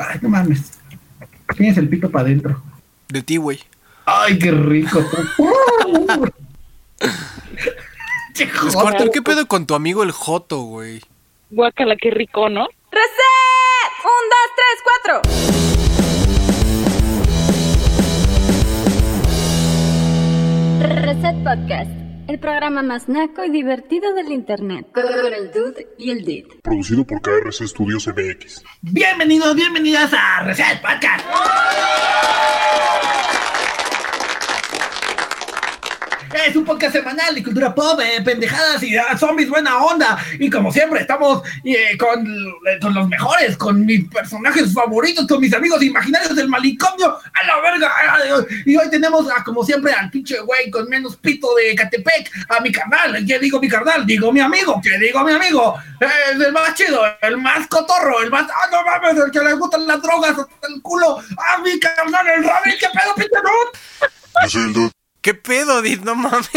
Ay, no mames. Tienes el pito para adentro. De ti, güey. Ay, qué rico. Squirtle, ¿qué pedo con tu amigo el Joto, güey? Guácala, qué rico, ¿no? ¡Reset! ¡Un, dos, tres, cuatro! Reset Podcast, el programa más naco y divertido del internet. Con el Dude y el Did. Producido por KRC Studios MX. Bienvenidos, bienvenidas a Reset Podcast. Es un podcast semanal de cultura pop, eh, pendejadas y ah, zombies buena onda. Y como siempre, estamos eh, con, eh, con los mejores, con mis personajes favoritos, con mis amigos imaginarios del manicomio. A la verga. Y hoy tenemos, como siempre, al pinche güey con menos pito de Catepec, a mi carnal. ¿Qué digo mi carnal? Digo mi amigo. ¿Qué digo mi amigo? El más chido, el más cotorro, el más. ¡Ah, no mames! El que le gustan las drogas hasta el culo. ¡Ah, mi carnal, el Rabin! ¿Qué pedo, pinche? Yo soy el dude. ¿Qué pedo, Did? No mames.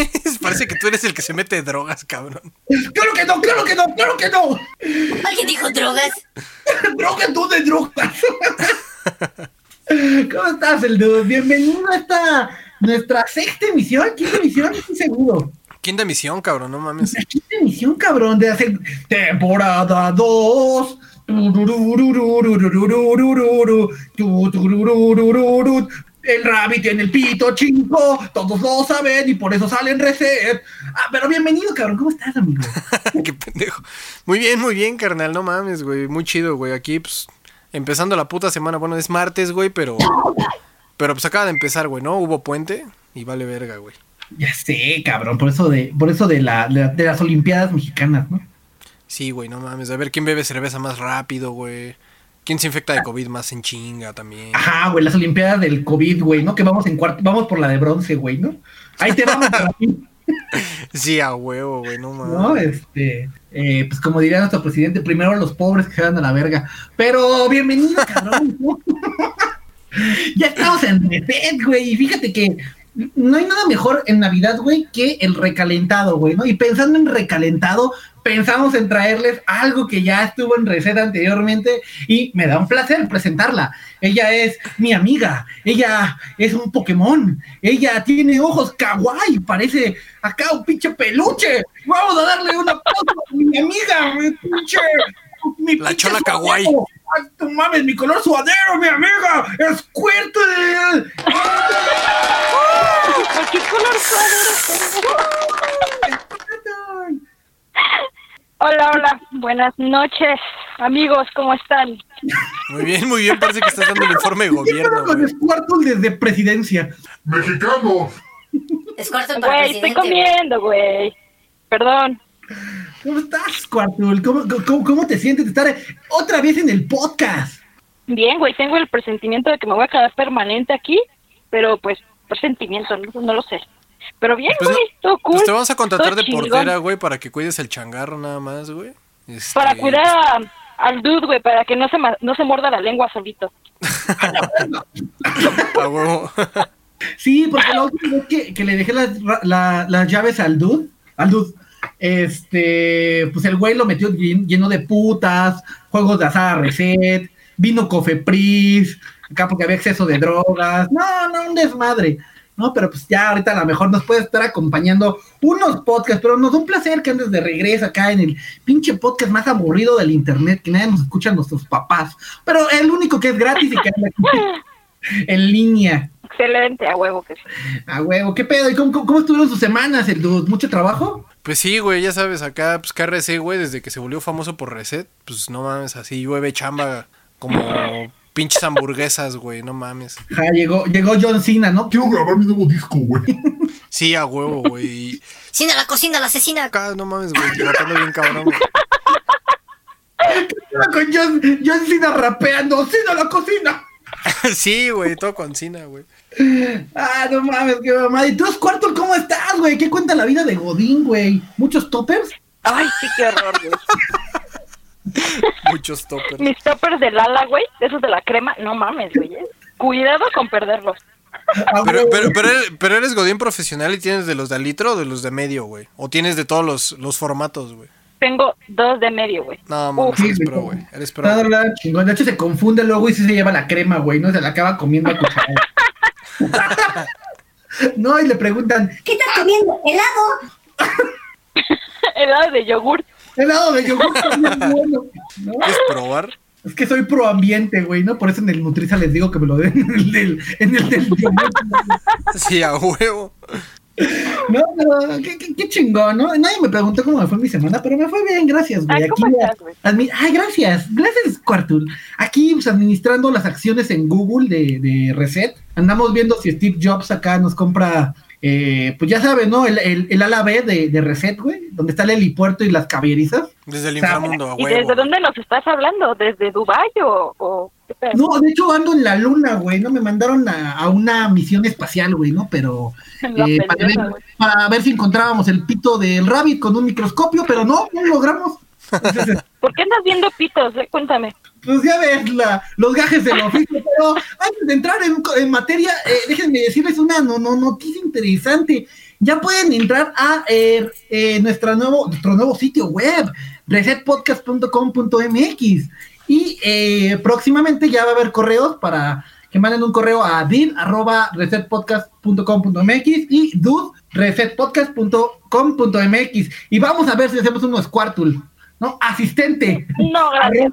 Parece que tú eres el que se mete drogas, cabrón. ¡Claro que no, claro que no, claro que no! ¿Alguien dijo drogas? ¡Drogas, tú de drogas! ¿Cómo estás, el dude? Bienvenido a esta nuestra sexta emisión, quinta emisión, estoy seguro. ¿Quién de misión, cabrón? No mames. La quinta emisión, cabrón, de hacer temporada 2. El Rabbit tiene el pito chico, todos lo saben y por eso salen reset. Ah, pero bienvenido, cabrón, ¿cómo estás, amigo? Qué pendejo. Muy bien, muy bien, carnal. No mames, güey. Muy chido, güey. Aquí, pues, empezando la puta semana. Bueno, es martes, güey, pero. Pero pues acaba de empezar, güey, ¿no? Hubo puente y vale verga, güey. Ya sé, cabrón, por eso de, por eso de, la, de, de las Olimpiadas mexicanas, ¿no? Sí, güey, no mames. A ver quién bebe cerveza más rápido, güey. ¿Quién se infecta de COVID más en chinga también? Ajá, güey, las Olimpiadas del COVID, güey, ¿no? Que vamos en cuarto, vamos por la de bronce, güey, ¿no? Ahí te vamos a Sí, a huevo, güey, no mames. ¿no? Este, eh, pues como diría nuestro presidente, primero los pobres que se dan a la verga. Pero bienvenido, cabrón. ya estamos en reset, güey. Y fíjate que no hay nada mejor en Navidad, güey, que el recalentado, güey, ¿no? Y pensando en recalentado, pensamos en traerles algo que ya estuvo en receta anteriormente y me da un placer presentarla. Ella es mi amiga, ella es un Pokémon, ella tiene ojos kawaii, parece acá un pinche peluche. Vamos a darle una pausa a mi amiga, mi pinche... Mi La pinche chola kawaii. Ay, tú mames, mi color suadero, mi amiga, Squirtle. ¿Por qué color suadero Hola, hola. Buenas noches, amigos. ¿Cómo están? Muy bien, muy bien. Parece que estás dando el informe de gobierno, con. Squirtle desde presidencia. ¡Mexicano! Para Güey, estoy comiendo, güey. Perdón. ¿Cómo estás, Squirtle? ¿Cómo, cómo, cómo te sientes de estar otra vez en el podcast? Bien, güey. Tengo el presentimiento de que me voy a quedar permanente aquí, pero pues, presentimiento, no, no lo sé. Pero bien, Pues, güey. no- todo cool. Pues te vamos a contratar de chingón. portera, güey, para que cuides el changarro nada más, güey. Este, Para cuidar a- al dude, güey, para que no se, ma- no se muerda la lengua solito. A huevo. Sí, porque la última vez que, que le dejé las, la- las llaves al dude, al dude, este, pues el güey lo metió llen- lleno de putas, juegos de azar reset, vino cofepris, acá porque había exceso de drogas, no, no, un desmadre, ¿no? Pero pues ya ahorita a lo mejor nos puede estar acompañando unos podcasts, pero nos da un placer que andes de regreso acá en el pinche podcast más aburrido del internet, que nadie nos escucha nuestros papás, pero el único que es gratis y que anda aquí en línea. Excelente, a huevo que sí. Ah, huevo, ¿qué pedo? ¿Y cómo, cómo- cómo estuvieron sus semanas, el dude? ¿Mucho trabajo? Pues sí, güey, ya sabes, acá, pues KRC, güey, desde que se volvió famoso por Reset, pues no mames, así llueve chamba como pinches hamburguesas, güey, no mames. Ja, llegó, llegó John Cena, ¿no? Quiero grabar mi nuevo disco, güey. Sí, a huevo, güey. y Cina la cocina, la asesina. Acá, no mames, güey, rapando bien cabrón, güey. Con John, John Cena rapeando, Cena la cocina. Sí, güey, todo con Cina, güey. Ah, no mames, qué mamá. ¿Y tú, Squirtle, cómo estás, güey? ¿Qué cuenta la vida de Godín, güey? ¿Muchos toppers? Ay, sí, qué horror, güey. Muchos toppers. Mis toppers del ala, güey, esos de la crema, no mames, güey. eh. Cuidado con perderlos. Ah, Pero, pero, pero, eres, pero eres Godín profesional y tienes de los de al litro o de los de medio, güey. O tienes de todos los, los formatos, güey. tengo dos de medio, güey. No, mames, eres pro, güey. Eres pro. La chingón. De hecho, se confunde luego y sí se lleva la crema, güey, ¿no? Se la acaba comiendo a cuchara. no, y le preguntan, ¿Qué estás comiendo? ¿Helado? Helado de yogur. Helado de yogur también es bueno, ¿no? ¿Quieres probar? Es que soy pro ambiente, güey, ¿no? Por eso en el Nutriza les digo que me lo den en el del, en el del. Sí, a huevo. No, pero qué, qué- qué chingón, ¿no? Nadie me preguntó cómo me fue mi semana, pero me fue bien, gracias, güey. Ay, Aquí, ¿cómo estás, güey? Ay, gracias, gracias, Quartul. Aquí, pues, administrando las acciones en Google de, de Reset. Andamos viendo si Steve Jobs acá nos compra, eh, pues ya saben, ¿no? El, el, el ala B de, de Reset, güey, donde está el helipuerto y las caballerizas. Desde el O sea, inframundo, a ¿Y desde dónde nos estás hablando? ¿Desde Dubái o, o qué pedo? No, de hecho ando en la luna, güey, ¿no? Me mandaron a, a una misión espacial, güey, ¿no? Pero eh, para, ver, güey. para ver si encontrábamos el pito del rabbit con un microscopio, pero no, no lo logramos. Entonces, ¿Por qué andas viendo pitos? eh? Cuéntame. Pues ya ves la, los gajes del oficio, pero antes de entrar en, en materia, eh, déjenme decirles una no, no, noticia interesante. Ya pueden entrar a eh, eh, nuevo, nuestro nuevo sitio web, resetpodcast.com.mx. Y eh, próximamente ya va a haber correos para que manden un correo a din.resetpodcast.com.mx y dude.resetpodcast.com.mx. Y vamos a ver si hacemos unos cuartul, ¿no? Asistente. No, gracias.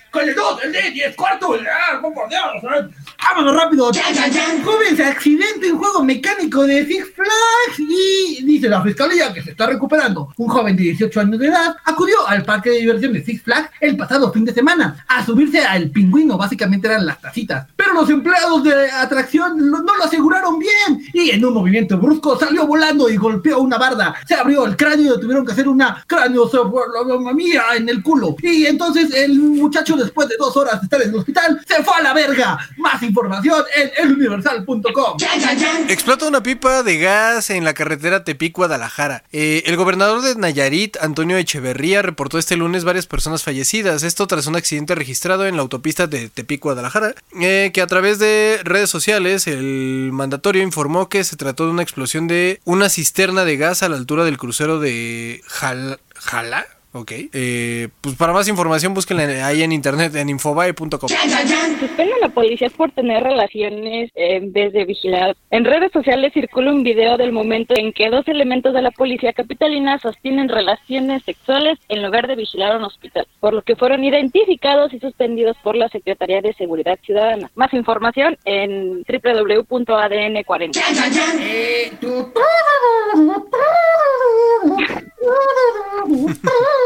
Con el 2, el D, 10, cuarto, el A, por Dios, vámonos rápido. Se accidente en juego mecánico de Six Flags y dice la fiscalía que se está recuperando. Un joven de 18 años de edad acudió al parque de diversión de Six Flags el pasado fin de semana a subirse al pingüino, básicamente eran las tacitas. Pero los empleados de atracción no lo aseguraron bien y en un movimiento brusco salió volando y golpeó una barda. Se abrió el cráneo y tuvieron que hacer una cráneo en el culo. Y entonces el muchacho después de dos horas de estar en el hospital se fue a la verga. Más información en eluniversal.com. Explota una pipa de gas en la carretera Tepic-Guadalajara. Eh, el gobernador de Nayarit, Antonio Echeverría, reportó este lunes varias personas fallecidas. Esto tras un accidente registrado en la autopista de Tepic-Guadalajara, eh, que a través de redes sociales el mandatorio informó que se trató de una explosión de una cisterna de gas a la altura del crucero de Jal- Jala. Ok. Eh, pues para más información búsquenla ahí en internet en infobae.com. Suspenden a la policía por tener relaciones eh, desde vigilar. En redes sociales circula un video del momento en que dos elementos de la policía capitalina sostienen relaciones sexuales en lugar de vigilar un hospital, por lo que fueron identificados y suspendidos por la Secretaría de Seguridad Ciudadana. Más información en www.adn40.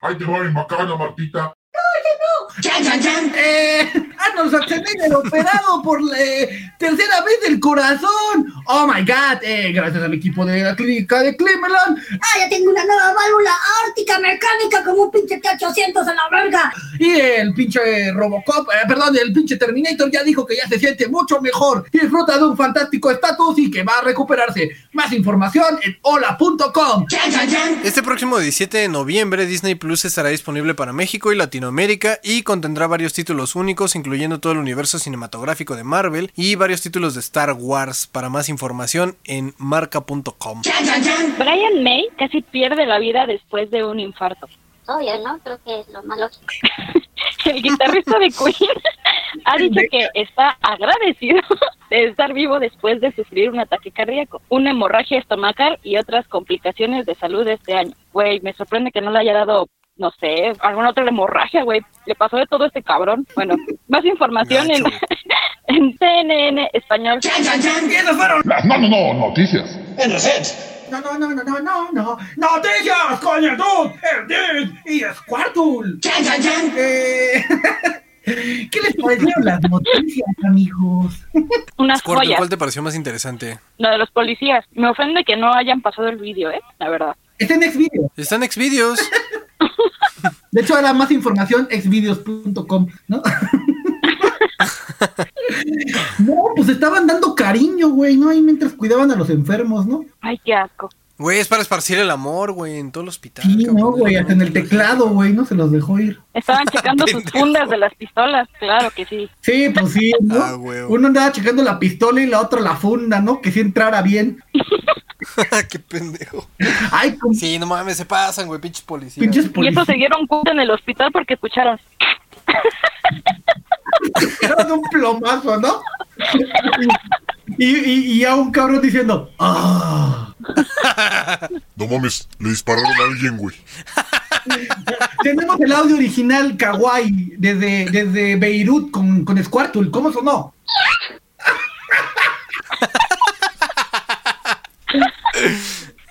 Ahí te va mi macana, Martita. Eh, Arnold Schwarzenegger operado por la eh, tercera vez del corazón. Oh my god, eh, gracias al equipo de la clínica de Cleveland. Ah, ya tengo una nueva válvula ártica mecánica como un pinche T-800 en la verga. Y el pinche Robocop, eh, perdón, el pinche Terminator ya dijo que ya se siente mucho mejor y disfruta de un fantástico estatus y que va a recuperarse. Más información en hola.com. Este próximo 17 de noviembre Disney Plus estará disponible para México y Latinoamérica y contendrá varios títulos únicos incluyendo todo el universo cinematográfico de Marvel y varios títulos de Star Wars. Para más información en marca.com. Brian May casi pierde la vida después de un infarto. Obvio, ¿no? Creo que es lo más lógico. El guitarrista de Queen ha dicho que está agradecido de estar vivo después de sufrir un ataque cardíaco, una hemorragia estomacal y otras complicaciones de salud este año. Güey, me sorprende que no le haya dado, no sé, alguna otra hemorragia, güey. Le pasó de todo a este cabrón. Bueno, más información en, en CNN Español. Y esas fueron Las no, no, no, noticias. No, no, no, no, no, no, no. Noticias con el Dude, el Dude y Squirtle. Eh, ¿Qué les parecieron las noticias, amigos? Unas joyas. ¿cuál te pareció más interesante? Lo de los policías. Me ofende que no hayan pasado el vídeo, ¿eh? La verdad. Está en Xvideos. Está en Xvideos. De hecho, ahora más información, xvideos.com, ¿no? no, pues estaban dando cariño, güey, ¿no? Ahí mientras cuidaban a los enfermos, ¿no? Ay, qué asco. Güey, es para esparcir el amor, güey, en todo el hospital. Sí, cabrón. no, güey, hasta en el teclado, güey, ¿no? Se los dejó ir. Estaban checando sus fundas de las pistolas. Claro que sí. Sí, pues sí, ¿no? Ah, güey. Uno andaba checando la pistola y la otra la funda, ¿no? Que sí entrara bien. Qué pendejo. Ay, con Sí, no mames, se pasan, güey, pinches policías. pinches Y eso policías. se dieron cuenta en el hospital porque escucharon. Eran un plomazo, ¿no? Y, y, y a un cabrón diciendo, ¡ah! No mames, le dispararon a alguien, güey. Tenemos el audio original Kawaii desde, desde Beirut con, con Squirtle. ¿Cómo sonó?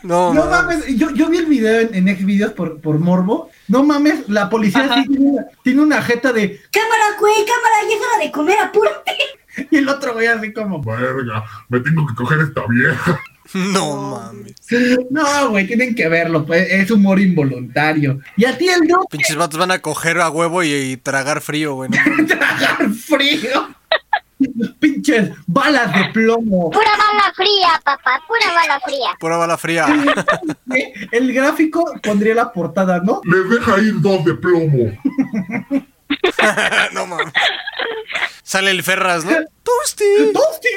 No, No mames. yo, yo vi el video en, en Xvideos por, por Morbo. No mames, la policía sí tiene una, tiene una jeta de. Cámara, güey, cámara, hora de comer, apúrate. Y el otro güey así como. Verga, me tengo que coger esta vieja. No mames. No, güey, tienen que verlo, pues, es humor involuntario. Y a ti el no Pinches vatos van a coger a huevo y, y tragar frío, güey. no tragar frío. Pinches balas de plomo. Pura bala fría, papá, pura bala fría. Pura bala fría. El gráfico pondría la portada, ¿no? Les deja ir dos de plomo. no mames. Sale el Ferras, ¿no? Toasty. ¡Tosti!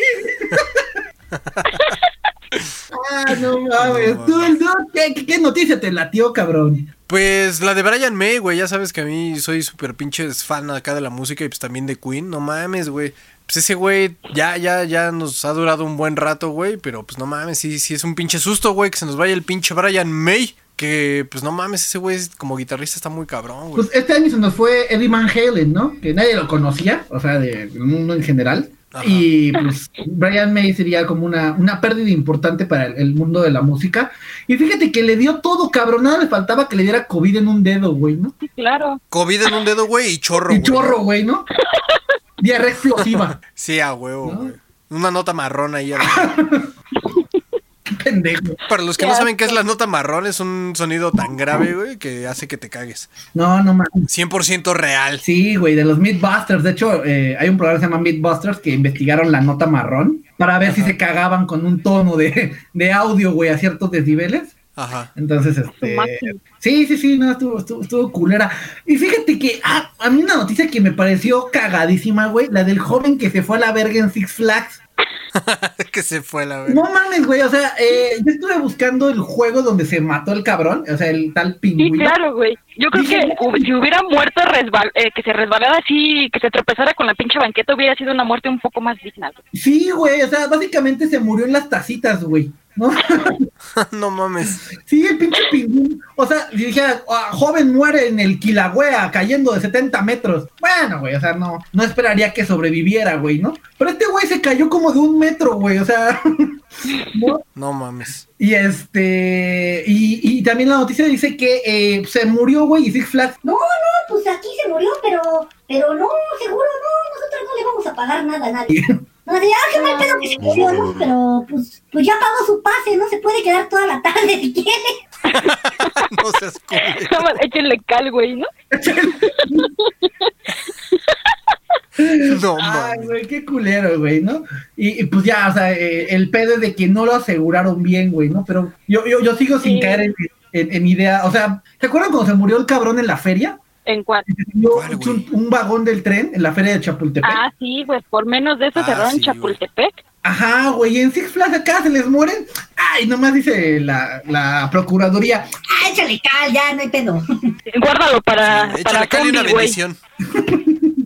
Ah, no mames. No Tú, el Doc, ¿qué, qué, qué noticia te latió, cabrón? Pues la de Brian May, güey. Ya sabes que a mí soy súper pinches fan acá de la música y pues también de Queen. No mames, güey. Pues ese güey ya, ya, ya nos ha durado un buen rato, güey. Pero pues no mames, sí, sí es un pinche susto, güey, que se nos vaya el pinche Brian May. Que pues no mames, ese güey como guitarrista está muy cabrón, güey. Pues este año se nos fue Eddie Van Halen, ¿no? Que nadie lo conocía, o sea, de- del mundo en general. Ajá. Y pues Brian May sería como una, una pérdida importante para el, el mundo de la música. Y fíjate que le dio todo, cabrón. Nada le faltaba que le diera COVID en un dedo, güey, ¿no? Sí, claro. COVID en un dedo, güey, y chorro, Y güey. chorro, güey, ¿no? Diarrea explosiva. Sí, a huevo, ¿No? güey. Una nota marrón ahí. Qué pendejo. Para los que Qué no saben qué es la nota marrón, es un sonido tan grave, güey, que hace que te cagues. No, no mames. 100% real. Sí, güey, de los Mythbusters. De hecho, eh, hay un programa que se llama Mythbusters que investigaron la nota marrón para ver si se cagaban con un tono de, de audio, güey, a ciertos decibeles. Ajá. Entonces, este. Sí, sí, sí, no, estuvo, estuvo, estuvo culera. Y fíjate que ah, a mí una noticia que me pareció cagadísima, güey, la del joven que se fue a la verga en Six Flags. que se fue la verga. No mames, güey, o sea, eh, yo estuve buscando el juego donde se mató el cabrón, o sea, el tal Sí, pingüino. claro, güey. Yo creo que si hubiera muerto resbal eh, que se resbalara así, que se tropezara con la pinche banqueta, hubiera sido una muerte un poco más digna. güey. Sí, güey, o sea, básicamente se murió en las tacitas, güey. ¿No? no mames. Sí, el pinche pingüino. O sea, si dijera, "Ah, joven muere en el Kilauea cayendo de 70 metros. Bueno, güey, o sea, no, no esperaría que sobreviviera, güey, ¿no? Pero este güey se cayó como de un metro, güey, o sea. ¿no? No mames. Y este. Y, y también la noticia dice que eh, se murió, güey, y Six Flags. No, no, pues aquí se murió, pero, pero no, seguro no, nosotros no le vamos a pagar nada a nadie. No, de, ah, qué mal pedo que se murió, ¿no? Pero, pues, pues ya pagó su pase, ¿no? Se puede quedar toda la tarde si quiere. No seas culero. Nada más échenle cal, güey, ¿no? No Ay, güey, qué culero, güey, ¿no? Y, y, pues ya, o sea, eh, el pedo es de que no lo aseguraron bien, güey, ¿no? Pero yo, yo, yo sigo sin Sí. caer en, en- en idea. O sea, ¿se acuerdan cuando se murió el cabrón en la feria? En ¿Cuál, un, un vagón del tren en la feria de Chapultepec. Ah, sí, pues por menos de eso Ah, cerraron sí, güey. Chapultepec. Ajá, güey, y en Six Flags acá se les mueren. Ay, nomás dice la, la procuraduría. Ah, échale cal, ya, no hay pedo. Guárdalo para, Échale para cal y una bendición.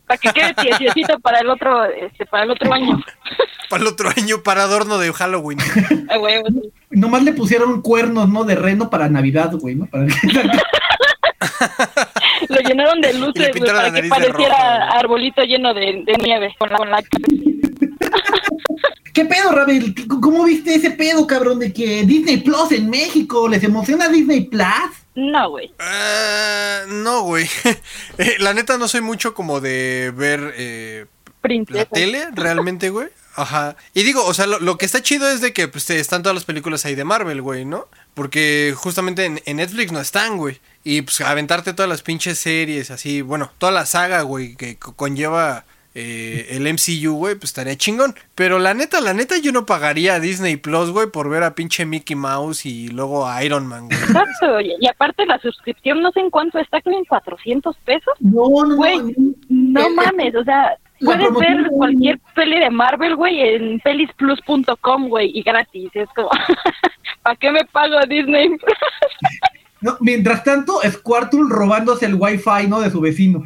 Para que quede tiesiecito para el otro, este, para el otro año. Para el otro año, para adorno de Halloween. Ah, güey, sí. Nomás le pusieron cuernos, ¿no? De reno para Navidad, güey, ¿no? Para Lo llenaron de luces, la para que pareciera arbolito lleno de, de nieve. Con la, con la... ¿Qué pedo, Rabel? ¿Qué- ¿Cómo viste ese pedo, cabrón? De que Disney Plus en México, ¿les emociona Disney Plus? No, güey. Ah, no, güey. Eh, la neta no soy mucho como de ver eh, la tele, realmente, güey. Ajá. Y digo, o sea, lo, lo que está chido es de que pues, te- están todas las películas ahí de Marvel, güey, ¿no? Porque justamente en, en Netflix no están, güey. Y pues aventarte todas las pinches series, así, bueno, toda la saga, güey, que co- conlleva eh, el MCU, güey, pues estaría chingón. Pero la neta, la neta, yo no pagaría a Disney Plus, güey, por ver a pinche Mickey Mouse y luego a Iron Man, güey. Exacto, y aparte la suscripción no sé en cuánto está, creo en 400 pesos. No, no, no. Güey, no Eh, mames, o sea, puedes ver de- cualquier peli de Marvel, güey, en pelisplus.com, güey, y gratis. Es como, ¿para qué me pago Disney? no, mientras tanto, Squirtle robándose el wifi, ¿no? De su vecino.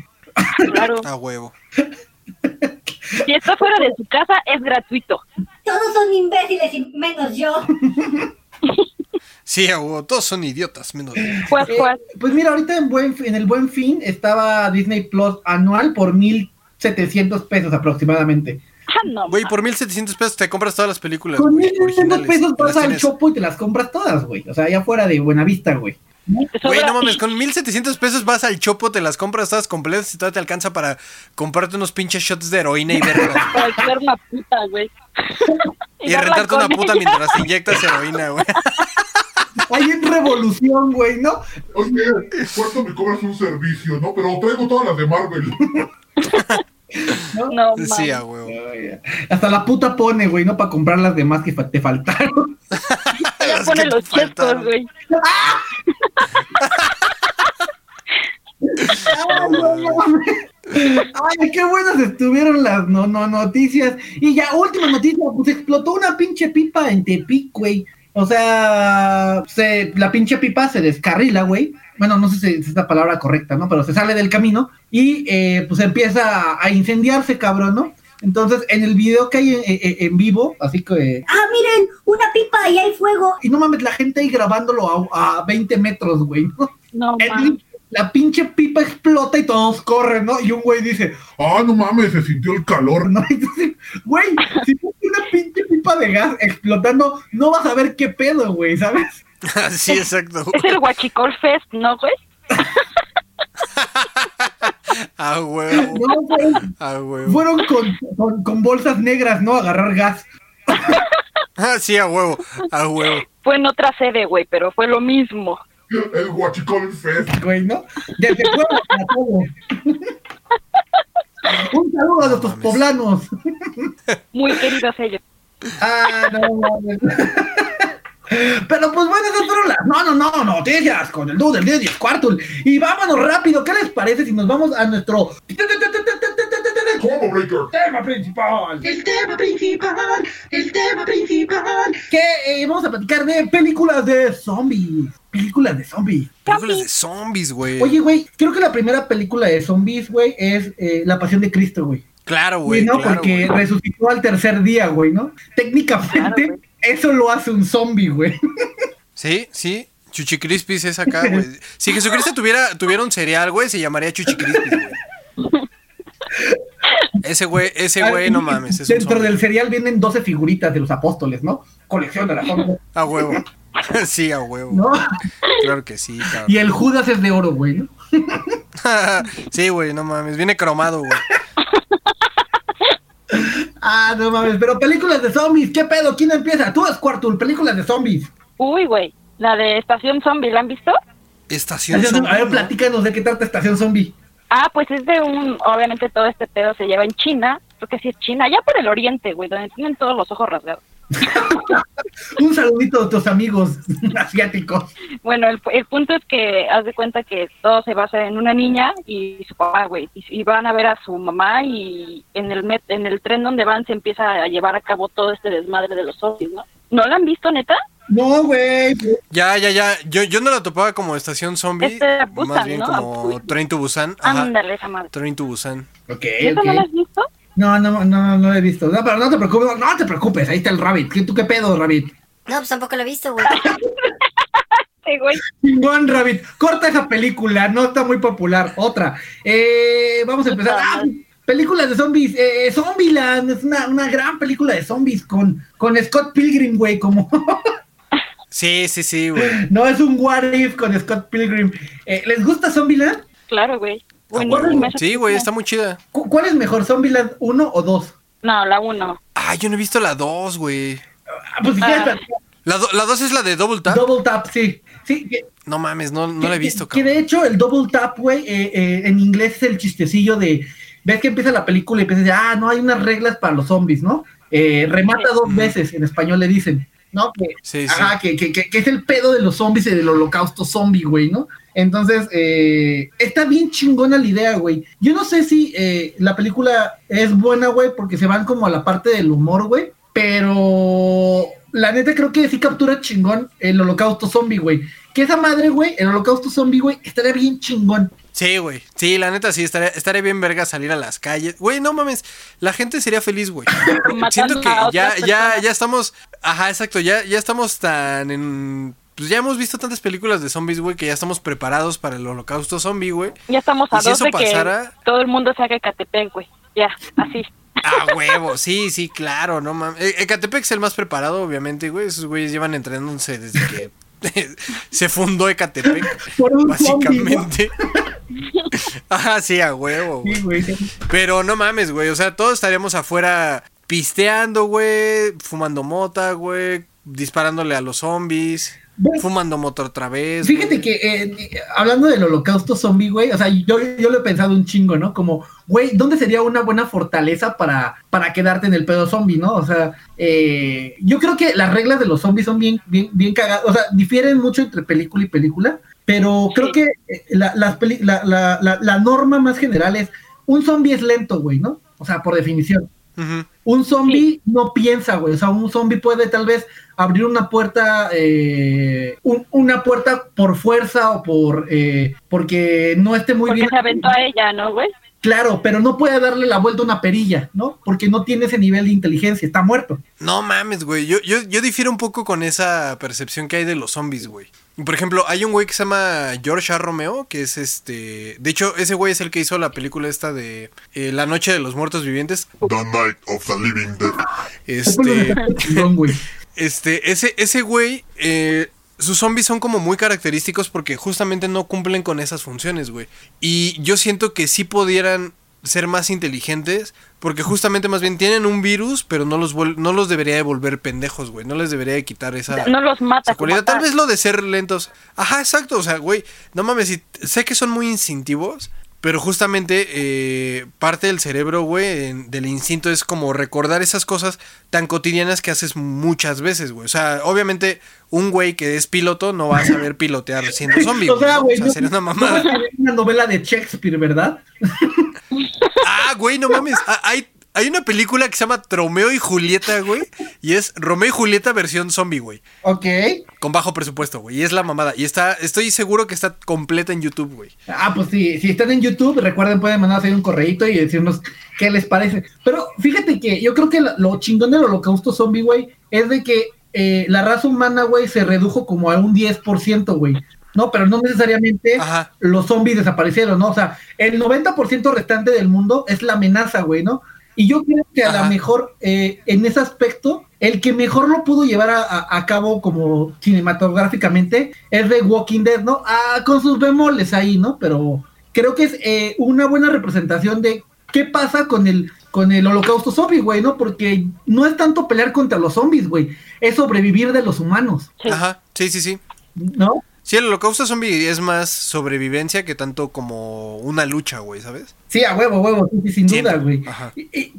claro, A huevo. si está fuera de su casa, es gratuito. Todos son imbéciles y menos yo. Sí, a huevo. Todos son idiotas, menos. Eh, pues mira, ahorita en, buen, en el buen fin estaba Disney Plus anual por 1700 pesos aproximadamente. Ah, no, Güey, por 1700 pesos te compras todas las películas. Con güey, 1700 originales. pesos vas al chopo y te las compras todas, güey. O sea, allá fuera de Buenavista, güey. Güey, no mames, con 1700 pesos vas al chopo, te las compras todas completas y todavía te alcanza para comprarte unos pinches shots de heroína y verga. Para una puta, güey. y darla rentarte una puta ella. mientras te inyectas heroína, güey. Hay en revolución, güey, ¿no? Oye, ¿cuánto me cobras un servicio, no? Pero traigo todas las de Marvel. No, Sí, mames. a huevo. Hasta la puta pone, güey, ¿no? Para comprar las demás que fa- te faltaron. Ya Las pone los chescos, güey. No. Ay, qué buenas estuvieron las no, no, noticias. Y ya, última noticia, pues explotó una pinche pipa en Tepic, güey. O sea, se, la pinche pipa se descarrila, güey. Bueno, no sé si es la palabra correcta, ¿no? Pero se sale del camino y eh, pues empieza a incendiarse, cabrón, ¿no? Entonces, en el video que hay en, en- en vivo, así que... Ah, miren, una pipa y hay fuego. Y no mames, la gente ahí grabándolo a, a 20 metros, güey, ¿no? No, El- la pinche pipa explota y todos corren, ¿no? Y un güey dice, Ah, no mames, se sintió el calor. ¿no? Entonces, güey, si tú tienes una pinche pipa de gas explotando, no vas a ver qué pedo, güey, ¿sabes? sí, exacto. Es el Huachicol Fest, ¿no, güey? A huevo. No, güey, A huevo. fueron con, con, con bolsas negras, ¿no? A agarrar gas. Ah, sí, a huevo. A huevo. Fue en otra sede, güey, pero fue lo mismo. El Guachicol Fest. güey, ¿no? Desde fuera para todo. Un saludo a nuestros poblanos. Muy queridos ellos. Ah, no mames. Pero pues bueno, esas fueron las no, no, no, noticias con el dude del 10 y Squirtle. Y vámonos rápido, ¿qué les parece si nos vamos a nuestro Combo Breaker. tema principal? El tema principal, el tema principal. Que eh, vamos a platicar de películas de zombies. Películas de zombies. Películas de zombies, güey. Oye, güey, creo que la primera película de zombies, güey, es eh, La Pasión de Cristo, güey. Claro, Sí, güey. ¿no? claro, Porque güey. resucitó al tercer día, güey, ¿no? Técnicamente, Claro. Eso lo hace un zombie, güey. Sí, sí. Chuchi Crispis es acá, güey. Si Jesucristo tuviera, tuviera un cereal, güey, se llamaría Chuchi Crispis, güey. Ese güey, ese güey, no mames. Es Dentro del serial vienen 12 figuritas de los apóstoles, ¿no? Colección de las sombras, A huevo. Sí, a huevo. ¿no? Claro que sí, cabrón. Y el Judas es de oro, güey, ¿no? sí, güey, no mames. Viene cromado, güey. Ah, no mames, pero películas de zombies, ¿qué pedo? ¿Quién empieza? Tú, Squirtle, películas de zombies. Uy, güey. La de Estación Zombie, ¿la han visto? Estación A ver, zombie, ¿no? platícanos de qué trata Estación Zombie. Ah, pues es de un. Obviamente todo este pedo se lleva en China. Creo que sí es China. Allá por el oriente, güey, donde tienen todos los ojos rasgados. Un saludito a tus amigos asiáticos. Bueno, el, el punto es que haz de cuenta que todo se basa en una niña y su papá, güey. Y, y van a ver a su mamá y en el met, en el tren donde van se empieza a llevar a cabo todo este desmadre de los zombies, ¿no? ¿No la han visto, neta? No, güey. Ya, ya, ya. Yo, yo no la topaba como estación zombie. Este Busan, más bien ¿no? como Train to Busan. Ándale, esa madre. Train to Busan. Ok, ¿Eso ok. no la has visto? No, no, no, no lo he visto. No, pero no te preocupes, no te preocupes, ahí está el Rabbit. ¿Qué, ¿Tú qué pedo, Rabbit? No, pues tampoco lo he visto, güey. Sí, güey. Chingón, Rabbit. Corta esa película, no está muy popular. Otra. Eh, vamos a empezar. Ah, películas de zombies. Eh, Zombieland es una, una gran película de zombies con, con Scott Pilgrim, güey, como... Sí, sí, sí, güey. No, es un what if con Scott Pilgrim. Eh, ¿Les gusta Zombieland? Claro, güey. Buenísima Sí, güey, está muy chida. ¿Cu- ¿Cuál es mejor, Zombieland 1 o 2? No, la uno. Ah, yo no he visto la 2, güey. Ah, pues si Ah. quieres, La 2 es la de Double Tap. Double Tap, sí. Sí, que, No mames, no, no la he que- visto, Que cabrón. de hecho el Double Tap, güey, eh, eh, en inglés es el chistecillo de. Ves que empieza la película y empiezas de, ah, no hay unas reglas para los zombies, ¿no? Eh, remata dos veces, en español le dicen, ¿no? Que, Sí, sí. Ajá, que, que, que, que es el pedo de los zombies y del holocausto zombie, güey, ¿no? Entonces, eh, está bien chingona la idea, güey. Yo no sé si eh, la película es buena, güey, porque se van como a la parte del humor, güey, pero la neta creo que sí captura chingón el holocausto zombie, güey. Que esa madre, güey, el holocausto zombie, güey, estaría bien chingón. Sí, güey. Sí, la neta sí, estaría, estaría bien verga salir a las calles. Güey, no mames, la gente sería feliz, güey. Siento que ya, ya, ya estamos. Ajá, exacto, ya, ya estamos tan en. Pues ya hemos visto tantas películas de zombies, güey, que ya estamos preparados para el holocausto zombie, güey. Ya estamos a ¿Y si dos eso de que pasara? todo el mundo se haga Ecatepec, güey. Ya, así. Ah, huevo, sí, sí, claro, no mames. Eh, Ecatepec es el más preparado, obviamente, güey. Esos güeyes llevan entrenándose desde que se fundó Ecatepec, Por un zombie, ¿no? básicamente. Ajá, sí, a huevo, güey. Sí, güey. Pero no mames, güey. O sea, todos estaríamos afuera pisteando, güey. Fumando mota, güey. Disparándole a los zombies. Fumando mota otra vez. Fíjate güey. que eh, hablando del holocausto zombie, güey, o sea, yo, yo lo he pensado un chingo, ¿no? Como, güey, ¿dónde sería una buena fortaleza para, para quedarte en el pedo zombie, ¿no? O sea, eh, yo creo que las reglas de los zombies son bien, bien, bien cagadas, o sea, difieren mucho entre película y película, pero creo que eh, la, la, la, la norma más general es, un zombie es lento, güey, ¿no? O sea, por definición. Un zombie no piensa, güey. O sea, un zombie puede tal vez abrir una puerta, eh, un- una puerta por fuerza o por eh, porque no esté muy Porque bien. se aventó a ella, ¿no, güey? Claro, pero no puede darle la vuelta a una perilla, ¿no? Porque no tiene ese nivel de inteligencia, está muerto. No mames, güey. Yo, yo, yo difiero un poco con esa percepción que hay de los zombies, güey. Por ejemplo, hay un güey que se llama George A. Romeo, que es este... De hecho, ese güey es el que hizo la película esta de eh, La Noche de los Muertos Vivientes. The Night of the Living Dead. Este... Este, ese, ese güey, eh, sus zombies son como muy característicos porque justamente no cumplen con esas funciones, güey. Y yo siento que sí pudieran ser más inteligentes porque justamente más bien tienen un virus, pero no los, no los debería de volver pendejos, güey. No les debería de quitar esa... No los mata. cualidad. tal. vez lo de ser lentos. Ajá, exacto. O sea, güey, no mames, si- sé que son muy instintivos, pero justamente eh, parte del cerebro, güey, del instinto es como recordar esas cosas tan cotidianas que haces muchas veces, güey. O sea, obviamente un güey que es piloto no va a saber pilotear siendo zombie. o güey, o sea, sería una mamada. una novela de Shakespeare, ¿verdad? Ah, güey, no mames. Ah, Hay, hay una película que se llama Romeo y Julieta, güey. Y es Romeo y Julieta versión zombie, güey. Ok. Con bajo presupuesto, güey. Y es la mamada. Y está, estoy seguro que está completa en YouTube, güey. Ah, pues sí, si están en YouTube, recuerden, pueden mandarnos ahí un correíto y decirnos qué les parece. Pero fíjate que yo creo que lo, lo chingón del holocausto zombie, güey, es de que eh, la raza humana, güey, se redujo como a un 10%, güey. No, pero no necesariamente Ajá. los zombies desaparecieron, ¿no? O sea, el 90% restante del mundo es la amenaza, güey, ¿no? Y yo creo que a lo mejor, eh, en ese aspecto, el que mejor lo pudo llevar a, a- a cabo como cinematográficamente es The Walking Dead, ¿no? Ah, con sus bemoles ahí, ¿no? Pero creo que es eh, una buena representación de qué pasa con el, con el holocausto zombie, güey, ¿no? Porque no es tanto pelear contra los zombies, güey, es sobrevivir de los humanos. Ajá. Sí, sí, sí. ¿no? Sí, el holocausto zombie es más sobrevivencia que tanto como una lucha, güey, ¿sabes? Sí, a huevo, huevo, sí, sí, sin Siempre. duda, güey. Ajá. Y-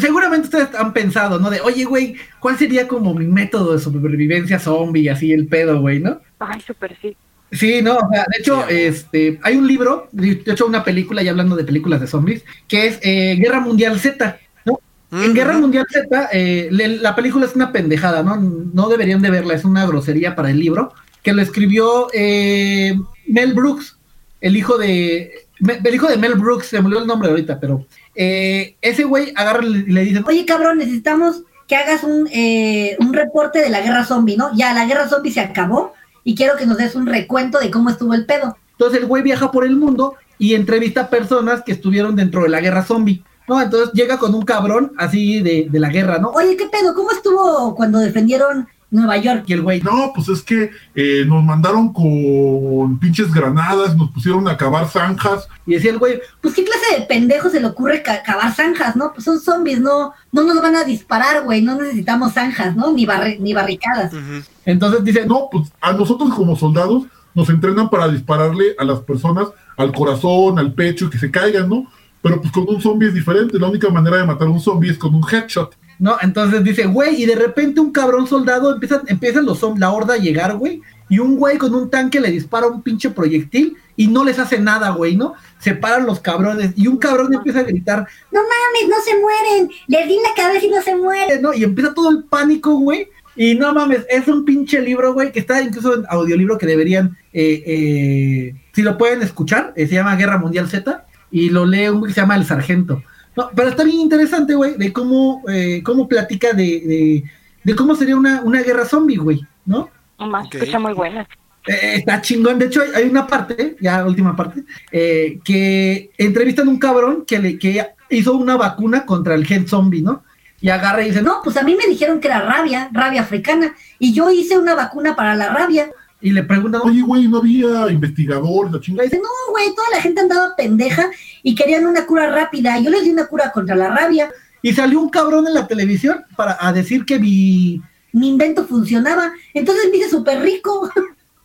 seguramente ustedes han pensado, ¿no? De, oye, güey, ¿cuál sería como mi método de sobrevivencia zombie así el pedo, güey, ¿no? Ay, súper sí. Sí, no, o sea, de hecho, Sí, este, hay un libro, de hecho una película, ya hablando de películas de zombies, que es eh, Guerra Mundial Z, ¿no? En. Guerra Mundial Z, eh, le- la película es una pendejada, ¿no? No deberían de verla, es una grosería para el libro, que lo escribió eh, Mel Brooks, el hijo de... El hijo de Mel Brooks, se me olvidó el nombre ahorita, pero eh, ese güey agarra y le dicen, Oye, cabrón, necesitamos que hagas un, eh, un reporte de la guerra zombie, ¿no? Ya, la guerra zombie se acabó y quiero que nos des un recuento de cómo estuvo el pedo. Entonces el güey viaja por el mundo y entrevista a personas que estuvieron dentro de la guerra zombie. ¿no? Entonces llega con un cabrón así de, de la guerra, ¿no? Oye, ¿qué pedo? ¿Cómo estuvo cuando defendieron Nueva York. Y el güey, No, pues es que eh, nos mandaron con pinches granadas, nos pusieron a cavar zanjas. y decía el güey, Pues qué clase de pendejo se le ocurre ca- cavar zanjas, ¿no? Pues son zombies, no, no nos van a disparar, güey, no necesitamos zanjas, ¿no? Ni, barri- ni barricadas. Entonces dice, no, No, pues a nosotros como soldados nos entrenan para dispararle a las personas al corazón, al pecho y que se caigan, ¿no? Pero pues con un zombie es diferente. La única manera de matar a un zombie es con un headshot. No, entonces dice, güey, y de repente un cabrón soldado empieza, empiezan los la horda a llegar, güey, y un güey con un tanque le dispara un pinche proyectil y no les hace nada, güey, ¿no? Se paran los cabrones y un cabrón empieza a gritar, No mames, no se mueren. Les di la cabeza y no se mueren. ¿no? Y empieza todo el pánico, güey. Y no mames, es un pinche libro, güey, que está incluso en audiolibro que deberían, eh, eh, si lo pueden escuchar, eh, se llama Guerra Mundial Z, y lo lee un güey que se llama El Sargento. No, pero está bien interesante, güey, de cómo, eh, cómo platica de, de, de cómo sería una, una guerra zombie, güey, ¿no? Nomás, Ok. escucha muy buena. Eh, está chingón. De hecho, hay, hay una parte, ya última parte, eh, que entrevistan a un cabrón que, le, que hizo una vacuna contra el gen zombie, ¿no? Y agarra y dice, no, No, pues a mí me dijeron que era rabia, rabia africana. Y yo hice una vacuna para la rabia. Y le preguntan, Oye, güey, no había investigadores, la chingada. Dice, no, güey, toda la gente andaba pendeja y querían una cura rápida. Yo les di una cura contra la rabia. Y salió un cabrón en la televisión para a decir que mi... Mi invento funcionaba. Entonces me hice súper rico.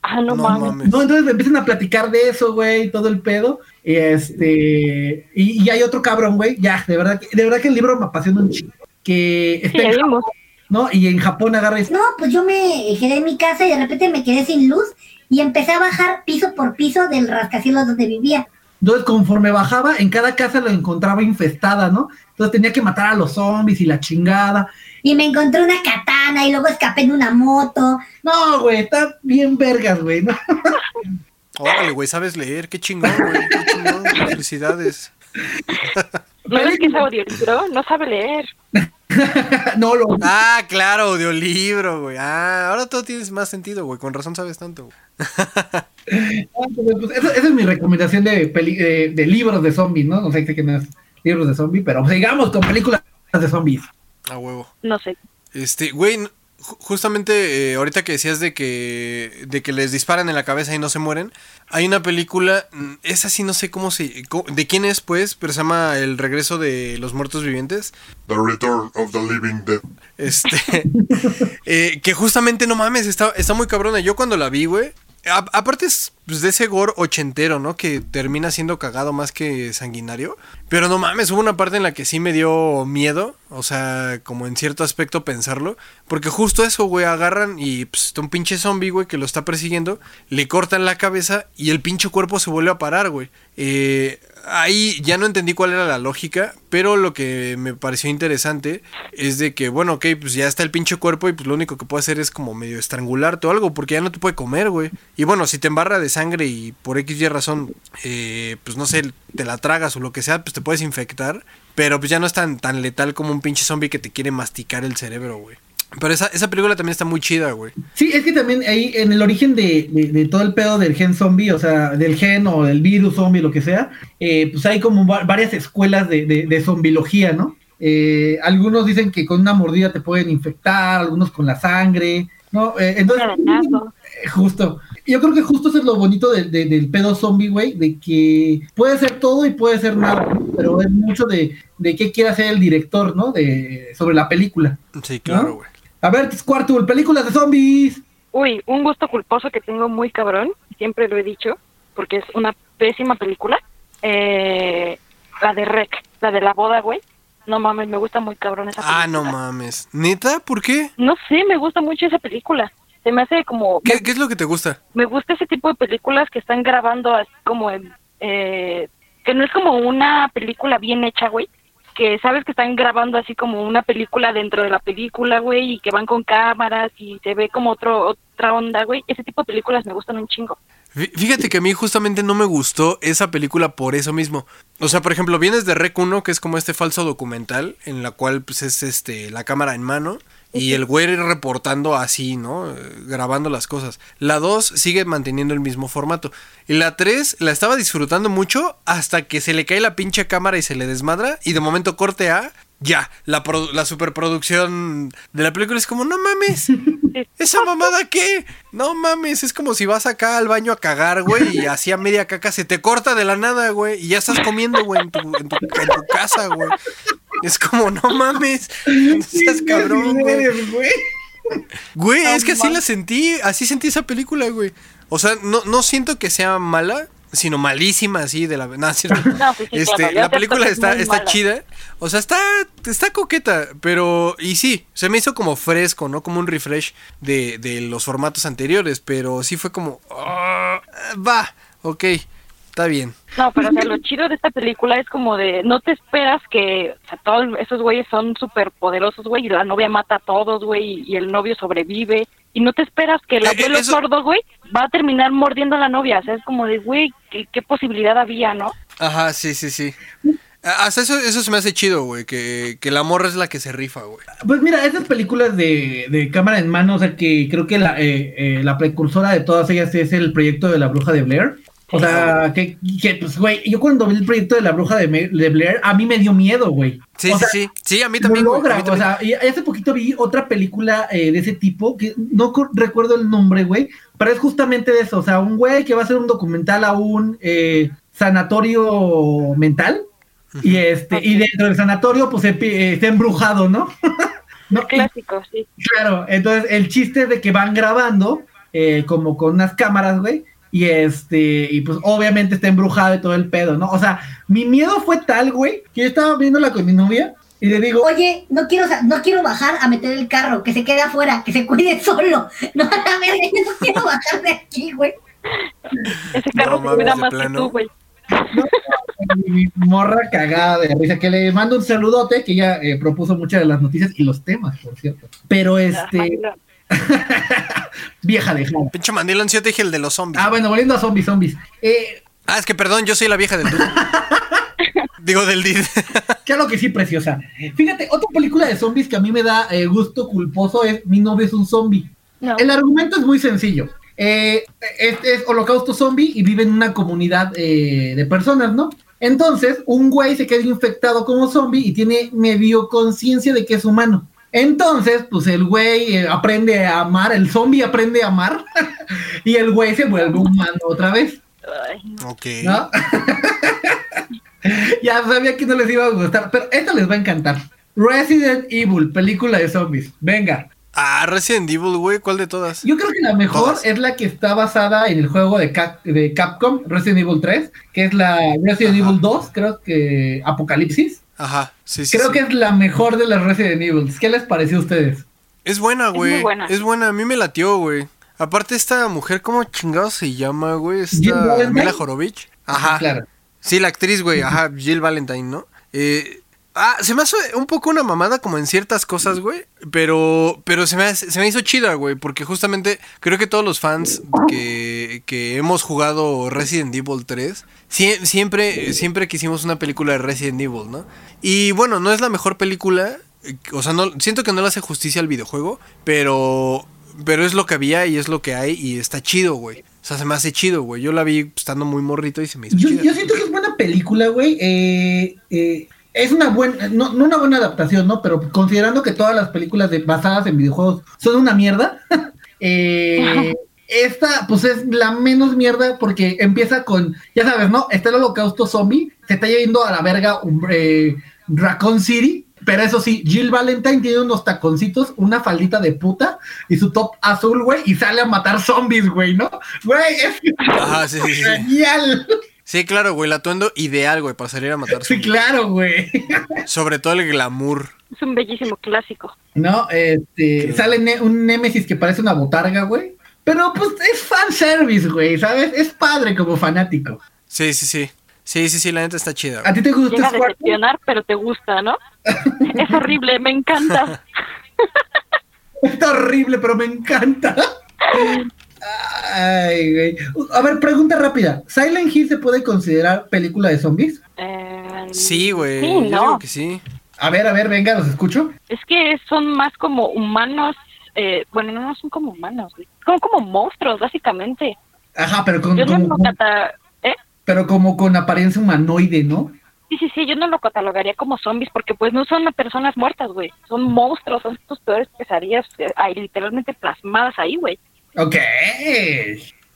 Ah, no, No mames. mames. No, entonces empiezan a platicar de eso, güey, todo el pedo. Y este... Y, y hay otro cabrón, güey, ya, de verdad, que- de verdad que el libro me apasiona un chingo. Que Sí, está ¿no? Y en Japón agarra No, pues yo me quedé en mi casa y de repente me quedé sin luz y empecé a bajar piso por piso del rascacielos donde vivía. Entonces, conforme bajaba, en cada casa lo encontraba infestada, ¿no? Entonces tenía que matar a los zombies y la chingada. Y me encontré una katana y luego escapé en una moto. No, güey, está bien vergas, güey, ¿no? Órale, güey, sabes leer, qué chingón, güey, qué chingón. Felicidades. ¿No ves que es audiolibro? No sabe leer. no, lo... Ah, claro, audiolibro, güey. Ah, ahora todo tiene más sentido, güey. Con razón sabes tanto. güey. pues, esa, esa es mi recomendación de, peli- de, de libros de zombies, ¿no? No sé qué no es libros de zombies, pero sigamos con películas de zombies. A huevo. No sé. Este, güey, justamente eh, ahorita que decías de que de que les disparan en la cabeza y no se mueren, hay una película, mm, esa sí no sé cómo se de quién es pues, pero se llama El regreso de los muertos vivientes. The Return of the Living Dead. Este, eh, que justamente no mames, está, está muy cabrona. Yo cuando la vi, güey, aparte es pues, de ese gore ochentero, ¿no? Que termina siendo cagado más que sanguinario. Pero no mames, hubo una parte en la que sí me dio miedo. O sea, como en cierto aspecto pensarlo. Porque justo eso, güey, agarran y pues, un pinche zombie, güey, que lo está persiguiendo. Le cortan la cabeza y el pinche cuerpo se vuelve a parar, güey. Eh, ahí ya no entendí cuál era la lógica, pero lo que me pareció interesante es de que, bueno, ok, pues ya está el pinche cuerpo y pues lo único que puede hacer es como medio estrangularte o algo, porque ya no te puede comer, güey. Y bueno, si te embarra de sangre y por X y razón, eh, pues no sé, te la tragas o lo que sea, pues te puedes infectar, pero pues ya no es tan, tan letal como un pinche zombie que te quiere masticar el cerebro, güey. Pero esa, esa película también está muy chida, güey. Sí, es que también ahí en el origen de, de- de todo el pedo del gen zombie, o sea, del gen o del virus zombie, lo que sea, eh, pues hay como va- varias escuelas de, de, de zombilogía, ¿no? Eh, algunos dicen que con una mordida te pueden infectar, algunos con la sangre, ¿no? Eh, entonces, justo. Yo creo que justo eso es lo bonito de- de- del pedo zombie, güey, de que puede ser todo y puede ser nada, ¿no? pero es mucho de, de qué quiere hacer el director, ¿no? De, sobre la película. Sí, claro, ¿No? güey. A ver, Squartul, películas de zombies. Uy, un gusto culposo que tengo muy cabrón, siempre lo he dicho, porque es una pésima película. Eh, la de Rec, la de la boda, güey. No mames, me gusta muy cabrón esa película. Ah, no mames. ¿Neta? ¿Por qué? No sé, me gusta mucho esa película. Se me hace como... ¿Qué, qué es lo que te gusta? Me gusta ese tipo de películas que están grabando así como en... eh, que no es como una película bien hecha, güey. Que sabes que están grabando así como una película dentro de la película, güey, y que van con cámaras y se ve como otro otra onda, güey. Ese tipo de películas me gustan un chingo. Fí- Fíjate que a mí justamente no me gustó esa película por eso mismo. O sea, por ejemplo, vienes de Rec 1, que es como este falso documental, en la cual pues es este la cámara en mano y el güey reportando así, ¿no? Grabando las cosas. La 2 sigue manteniendo el mismo formato. Y la 3 la estaba disfrutando mucho hasta que se le cae la pinche cámara y se le desmadra y de momento corte A ya, la, la superproducción de la película es como, no mames, ¿esa mamada qué? No mames, es como si vas acá al baño a cagar, güey, y así a media caca se te corta de la nada, güey, y ya estás comiendo, güey, en tu, en tu, en tu casa, güey. Es como, no mames, no seas cabrón, güey. güey. Es que así la sentí, así sentí esa película, güey. O sea, no, no siento que sea mala, sino malísima así de la... No, sí, Este, claro, la película es está, está mala. chida. O sea, está, está coqueta, pero... Y sí, se me hizo como fresco, ¿no? Como un refresh de, de los formatos anteriores, pero sí fue como... ah, va, ok, está bien. No, pero o sea, lo chido de esta película es como de, no te esperas que, o sea, todos esos güeyes son súper poderosos, güey, y la novia mata a todos, güey, y el novio sobrevive, y no te esperas que el Eh, abuelo eso- sordo, güey, va a terminar mordiendo a la novia, o sea, es como de, güey, ¿qué, qué posibilidad había, ¿no? Ajá, sí, sí, sí. Hasta eso, eso se me hace chido, güey, que, que la morra es la que se rifa, güey. Pues mira, esas películas de, de cámara en mano, o sea que creo que la, eh, eh, la precursora de todas ellas es el proyecto de la bruja de Blair. O sea, que, que, pues, güey, yo cuando vi el proyecto de la bruja de, Me- de Blair, a mí me dio miedo, güey. Sí, O sí, sea, sí. Sí, a mí lo también, güey, a logra, o sea, y hace poquito vi otra película eh, de ese tipo, que no recuerdo el nombre, güey, pero es justamente de eso, o sea, un güey que va a hacer un documental a un eh, sanatorio mental, y este, y dentro del sanatorio, pues, eh, está embrujado, ¿no? no Clásico, sí. Claro, entonces el chiste es de que van grabando eh, como con unas cámaras, güey, y este, y pues obviamente está embrujado y todo el pedo, ¿no? O sea, mi miedo fue tal, güey, que yo estaba viéndola con mi novia y le digo, Oye, no quiero, no quiero bajar a meter el carro, que se quede afuera, que se cuide solo. No, a verga, yo no quiero bajar de aquí, güey. Ese No carro se mames, cuida más que tú, güey. mi morra cagada de risa, que le mando un saludote, que ella eh, propuso muchas de las noticias y los temas, por cierto. Pero este, vieja de jala. Pinche mandilón, sí, yo te dije el de los zombies. Ah, bueno, volviendo a zombies, zombies. Eh, Ah, es que perdón, yo soy la vieja del dude. Digo, del did. Claro que sí, preciosa. Fíjate, otra película de zombies que a mí me da eh, gusto culposo es Mi novio es un zombie. No. El argumento es muy sencillo. Eh, este es holocausto zombie y vive en una comunidad eh, de personas, ¿no? Entonces, un güey se queda infectado como zombie y tiene medio conciencia de que es humano. Entonces, pues el güey eh, aprende a amar, el zombie aprende a amar y el güey se vuelve humano otra vez. Ok. ¿no? ya sabía que no les iba a gustar, pero esta les va a encantar. Resident Evil, película de zombies. Venga. Ah, Resident Evil, güey, ¿cuál de todas? Yo creo que la mejor Todas. es la que está basada en el juego de, Cap- de Capcom, Resident Evil 3, que es la Resident Evil 2, creo que Apocalipsis. Ajá, sí, sí. Creo sí. que es la mejor de las Resident Evil. ¿Qué les pareció a ustedes? Es buena, muy güey. buena. Es buena, a mí me latió, güey. Aparte, esta mujer, ¿cómo chingado se llama, güey? Esta. Mila Jorovich. Ajá. Claro. Sí, la actriz, güey. Ajá, Jill Valentine, ¿no? Eh, ah, se me hace un poco una mamada como en ciertas cosas, güey. Pero, pero se me, hace- se me hizo chida, güey. Porque justamente creo que todos los fans que, que hemos jugado Resident Evil 3, sie- siempre, siempre quisimos una película de Resident Evil, ¿no? Y bueno, no es la mejor película. O sea, no, siento que no le hace justicia al videojuego. Pero, pero es lo que había y es lo que hay. Y está chido, güey. O sea, se me hace chido, güey. Yo la vi estando muy morrito y se me hizo Yo, chida. yo siento que es buena película, güey. Eh, eh, es una buena, no, no una buena adaptación, ¿no? Pero considerando que todas las películas de- basadas en videojuegos son una mierda, eh, esta, pues es la menos mierda porque empieza con, ya sabes, ¿no? Está el holocausto zombie, se está yendo a la verga un, eh, Raccoon City. Pero eso sí, Jill Valentine tiene unos taconcitos, una faldita de puta y su top azul, güey, y sale a matar zombies, güey, ¿no? Güey, es Ajá, sí, sí, sí. genial. Sí, claro, güey, el atuendo ideal, güey, para salir a matar Sí, claro, güey. Sobre todo el glamour. Es un bellísimo clásico. No, este, sale un Némesis que parece una botarga, güey. Pero pues es fanservice, güey, ¿sabes? Es padre como fanático. Sí, sí, sí. Sí, sí, sí, la neta está chida. ¿A ti te gusta Llega a decepcionar, pero te gusta, ¿no? es horrible, me encanta. Está horrible, pero me encanta. Ay, güey. A ver, pregunta rápida. ¿Silent Hill se puede considerar película de zombies? Eh, Sí, güey. Sí, yo no. digo que sí. A ver, a ver, venga, los escucho. Es que son más como humanos. eh, bueno, no, no son como humanos. Son como monstruos, básicamente. Ajá, pero con, Yo no como, cata- ¿eh? pero como con apariencia humanoide, ¿no? Sí, Sí, sí, yo no lo catalogaría como zombies porque pues no son personas muertas, güey. Son monstruos, son tus peores pesadillas eh, ahí, literalmente plasmadas ahí, güey. Ok.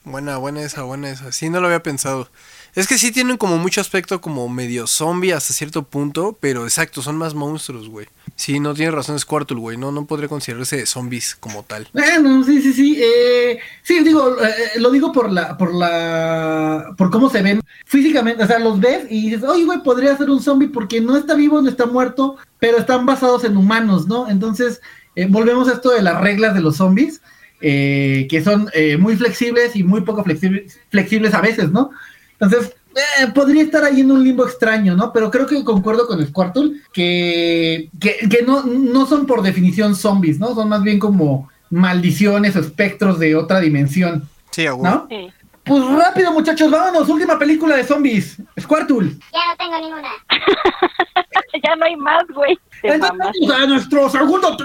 Buena, buena esa, buena esa. Sí, no lo había pensado. Es que sí tienen como mucho aspecto como medio zombie hasta cierto punto, pero exacto, son más monstruos, güey. Sí, no tiene razón Squirtle, güey. No, no podría considerarse zombies como tal. Bueno, sí, sí, sí. Eh, sí, digo, eh, lo digo por la, por la, por cómo se ven físicamente. O sea, los ves y dices, oye, güey, podría ser un zombie porque no está vivo, no está muerto, pero están basados en humanos, ¿no? Entonces, eh, volvemos a esto de las reglas de los zombies, eh, que son eh, muy flexibles y muy poco flexibles, flexibles a veces, ¿no? Entonces, eh, podría estar ahí en un limbo extraño, ¿no? Pero creo que concuerdo con Squirtle que, que, que no, no son por definición zombies, ¿no? Son más bien como maldiciones o espectros de otra dimensión, Sí. ¿no? Sí. Pues rápido, muchachos, vámonos. Última película de zombies. Squirtle. Ya no tengo ninguna. ya no hay más, güey. Entonces, vamos a nuestro segundo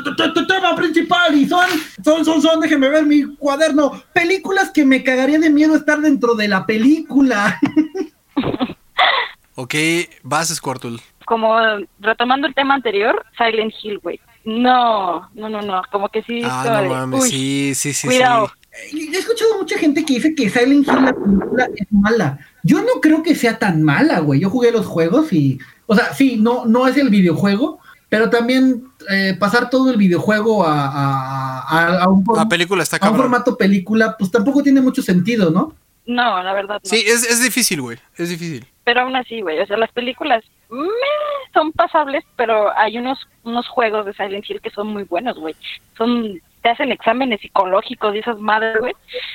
tema principal y son, son, son, son, déjenme ver mi cuaderno. Películas que me cagaría de miedo estar dentro de la película. Ok, vas Squirtle. Como retomando el tema anterior, Silent Hill, güey. No, no, no, no. Como que sí. Ah, no mames, uy, sí, sí, sí, Cuidado. He escuchado mucha gente que dice que Silent Hill la película es mala. Yo no creo que sea tan mala, güey. Yo jugué los juegos y, o sea, sí, no, no es el videojuego, pero también eh, pasar todo el videojuego a, a, a- a un, La película está a un formato película, pues tampoco tiene mucho sentido, ¿no? No, la verdad no. Sí, es, es difícil, güey. Es difícil. Pero aún así, güey. O sea, las películas meh, son pasables, pero hay unos, unos juegos de Silent Hill que son muy buenos, güey. Son. Te hacen exámenes psicológicos y esas madres, güey.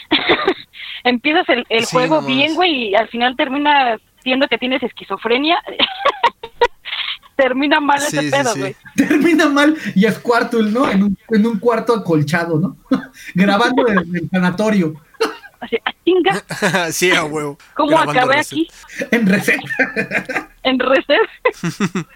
Empiezas el, el Sí, juego no bien, güey, y al final termina siendo que tienes esquizofrenia. termina mal Sí, ese sí, pedo, sí. güey. Termina mal y es Squirtle, ¿no? En un, en un cuarto acolchado, ¿no? Grabando en el sanatorio, Así, "Ah, chinga, sí, a huevo. ¿cómo Grabando acabé reset. aquí? en receta. En reset.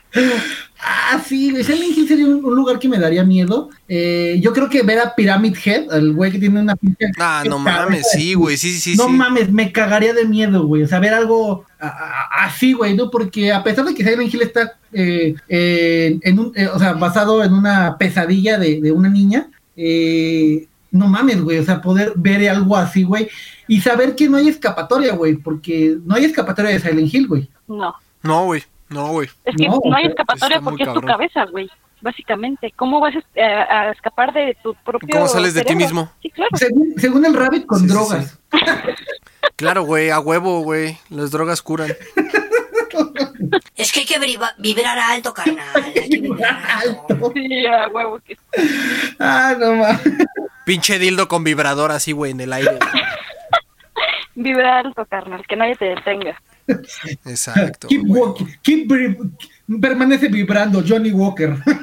Ah, sí, güey, Silent Hill sería un, un lugar que me daría miedo. Eh, yo creo que ver a Pyramid Head, el güey que tiene una pinche... Ah, no mames, sí, güey, sí, sí, no sí. mames, me cagaría de miedo, güey. O sea, ver algo así, güey, ¿no? Porque a pesar de que Silent Hill está, eh, eh, en un, eh, o sea, basado en una pesadilla de, de una niña, eh, no mames, güey. O sea, poder ver algo así, güey. Y saber que no hay escapatoria, güey. Porque no hay escapatoria de Silent Hill, güey. No. No, güey, no, güey. Es que No, no, hay escapatoria porque es tu cabeza, güey. Básicamente, ¿cómo vas a, a escapar de tu propio ¿Cómo sales de ti mismo? Sí, claro. Según, según el Rabbit, con Sí, sí, drogas. Claro, güey, a huevo, güey. Las drogas curan. Es que hay que vibra- vibrar alto, carnal. Hay que vibrar alto. Alto. Sí, a huevo que Ah, no mames. Pinche dildo con vibrador así, güey, en el aire. vibra alto, carnal, que nadie te detenga. Exacto. Keep güey. walking. Keep permanece vibrando, Johnny Walker.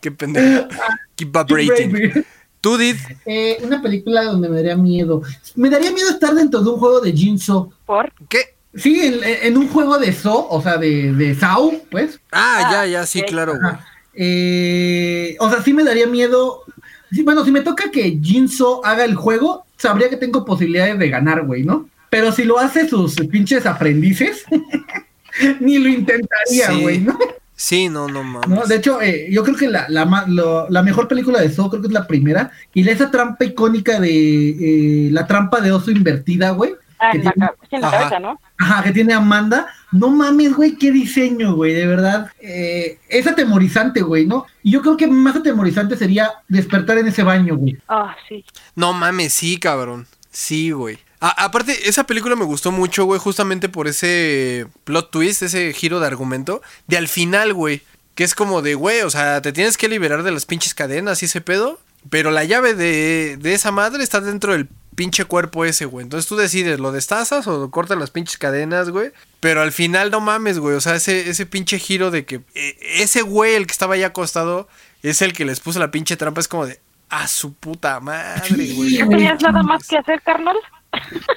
Qué pendejo. Keep vibrating. Tú, Did. Eh, una película donde me daría miedo. Me daría miedo estar dentro de un juego de Jinso. ¿Por? ¿Qué? Sí, en, en un juego de So, o sea, de, de Sao, pues. Ah, Ah, ya, ya, sí, ok. claro, güey. Eh, o sea, sí me daría miedo. Bueno, si me toca que Jinso haga el juego, sabría que tengo posibilidades de ganar, güey, ¿no? Pero si lo hace sus pinches aprendices, ni lo intentaría, Sí. güey, ¿no? Sí, no, no mames. ¿no? De hecho, eh, yo creo que la, la, ma- lo- la mejor película de Saw creo que es la primera. Y esa trampa icónica de eh, la trampa de oso invertida, güey. Ah, que en la, tiene- ca- sí, en la Ajá. cabeza, ¿no? Ajá, que tiene Amanda. No mames, güey, qué diseño, güey, de verdad. Eh, es atemorizante, güey, ¿no? Y yo creo que más atemorizante sería despertar en ese baño, güey. Ah, sí. No mames, sí, cabrón. Sí, güey. A- aparte, esa película me gustó mucho, güey, justamente por ese plot twist, ese giro de argumento. De al final, güey. Que es como de, güey, o sea, te tienes que liberar de las pinches cadenas y ese pedo. Pero la llave de, de esa madre está dentro del pinche cuerpo ese, güey. Entonces tú decides, ¿lo destazas o cortas las pinches cadenas, güey? Pero al final no mames, güey. O sea, ese, ese pinche giro de que eh, ese güey, el que estaba ahí acostado, es el que les puso la pinche trampa. Es como de, a su puta madre, güey. ¿No tenías nada más que hacer, carnal?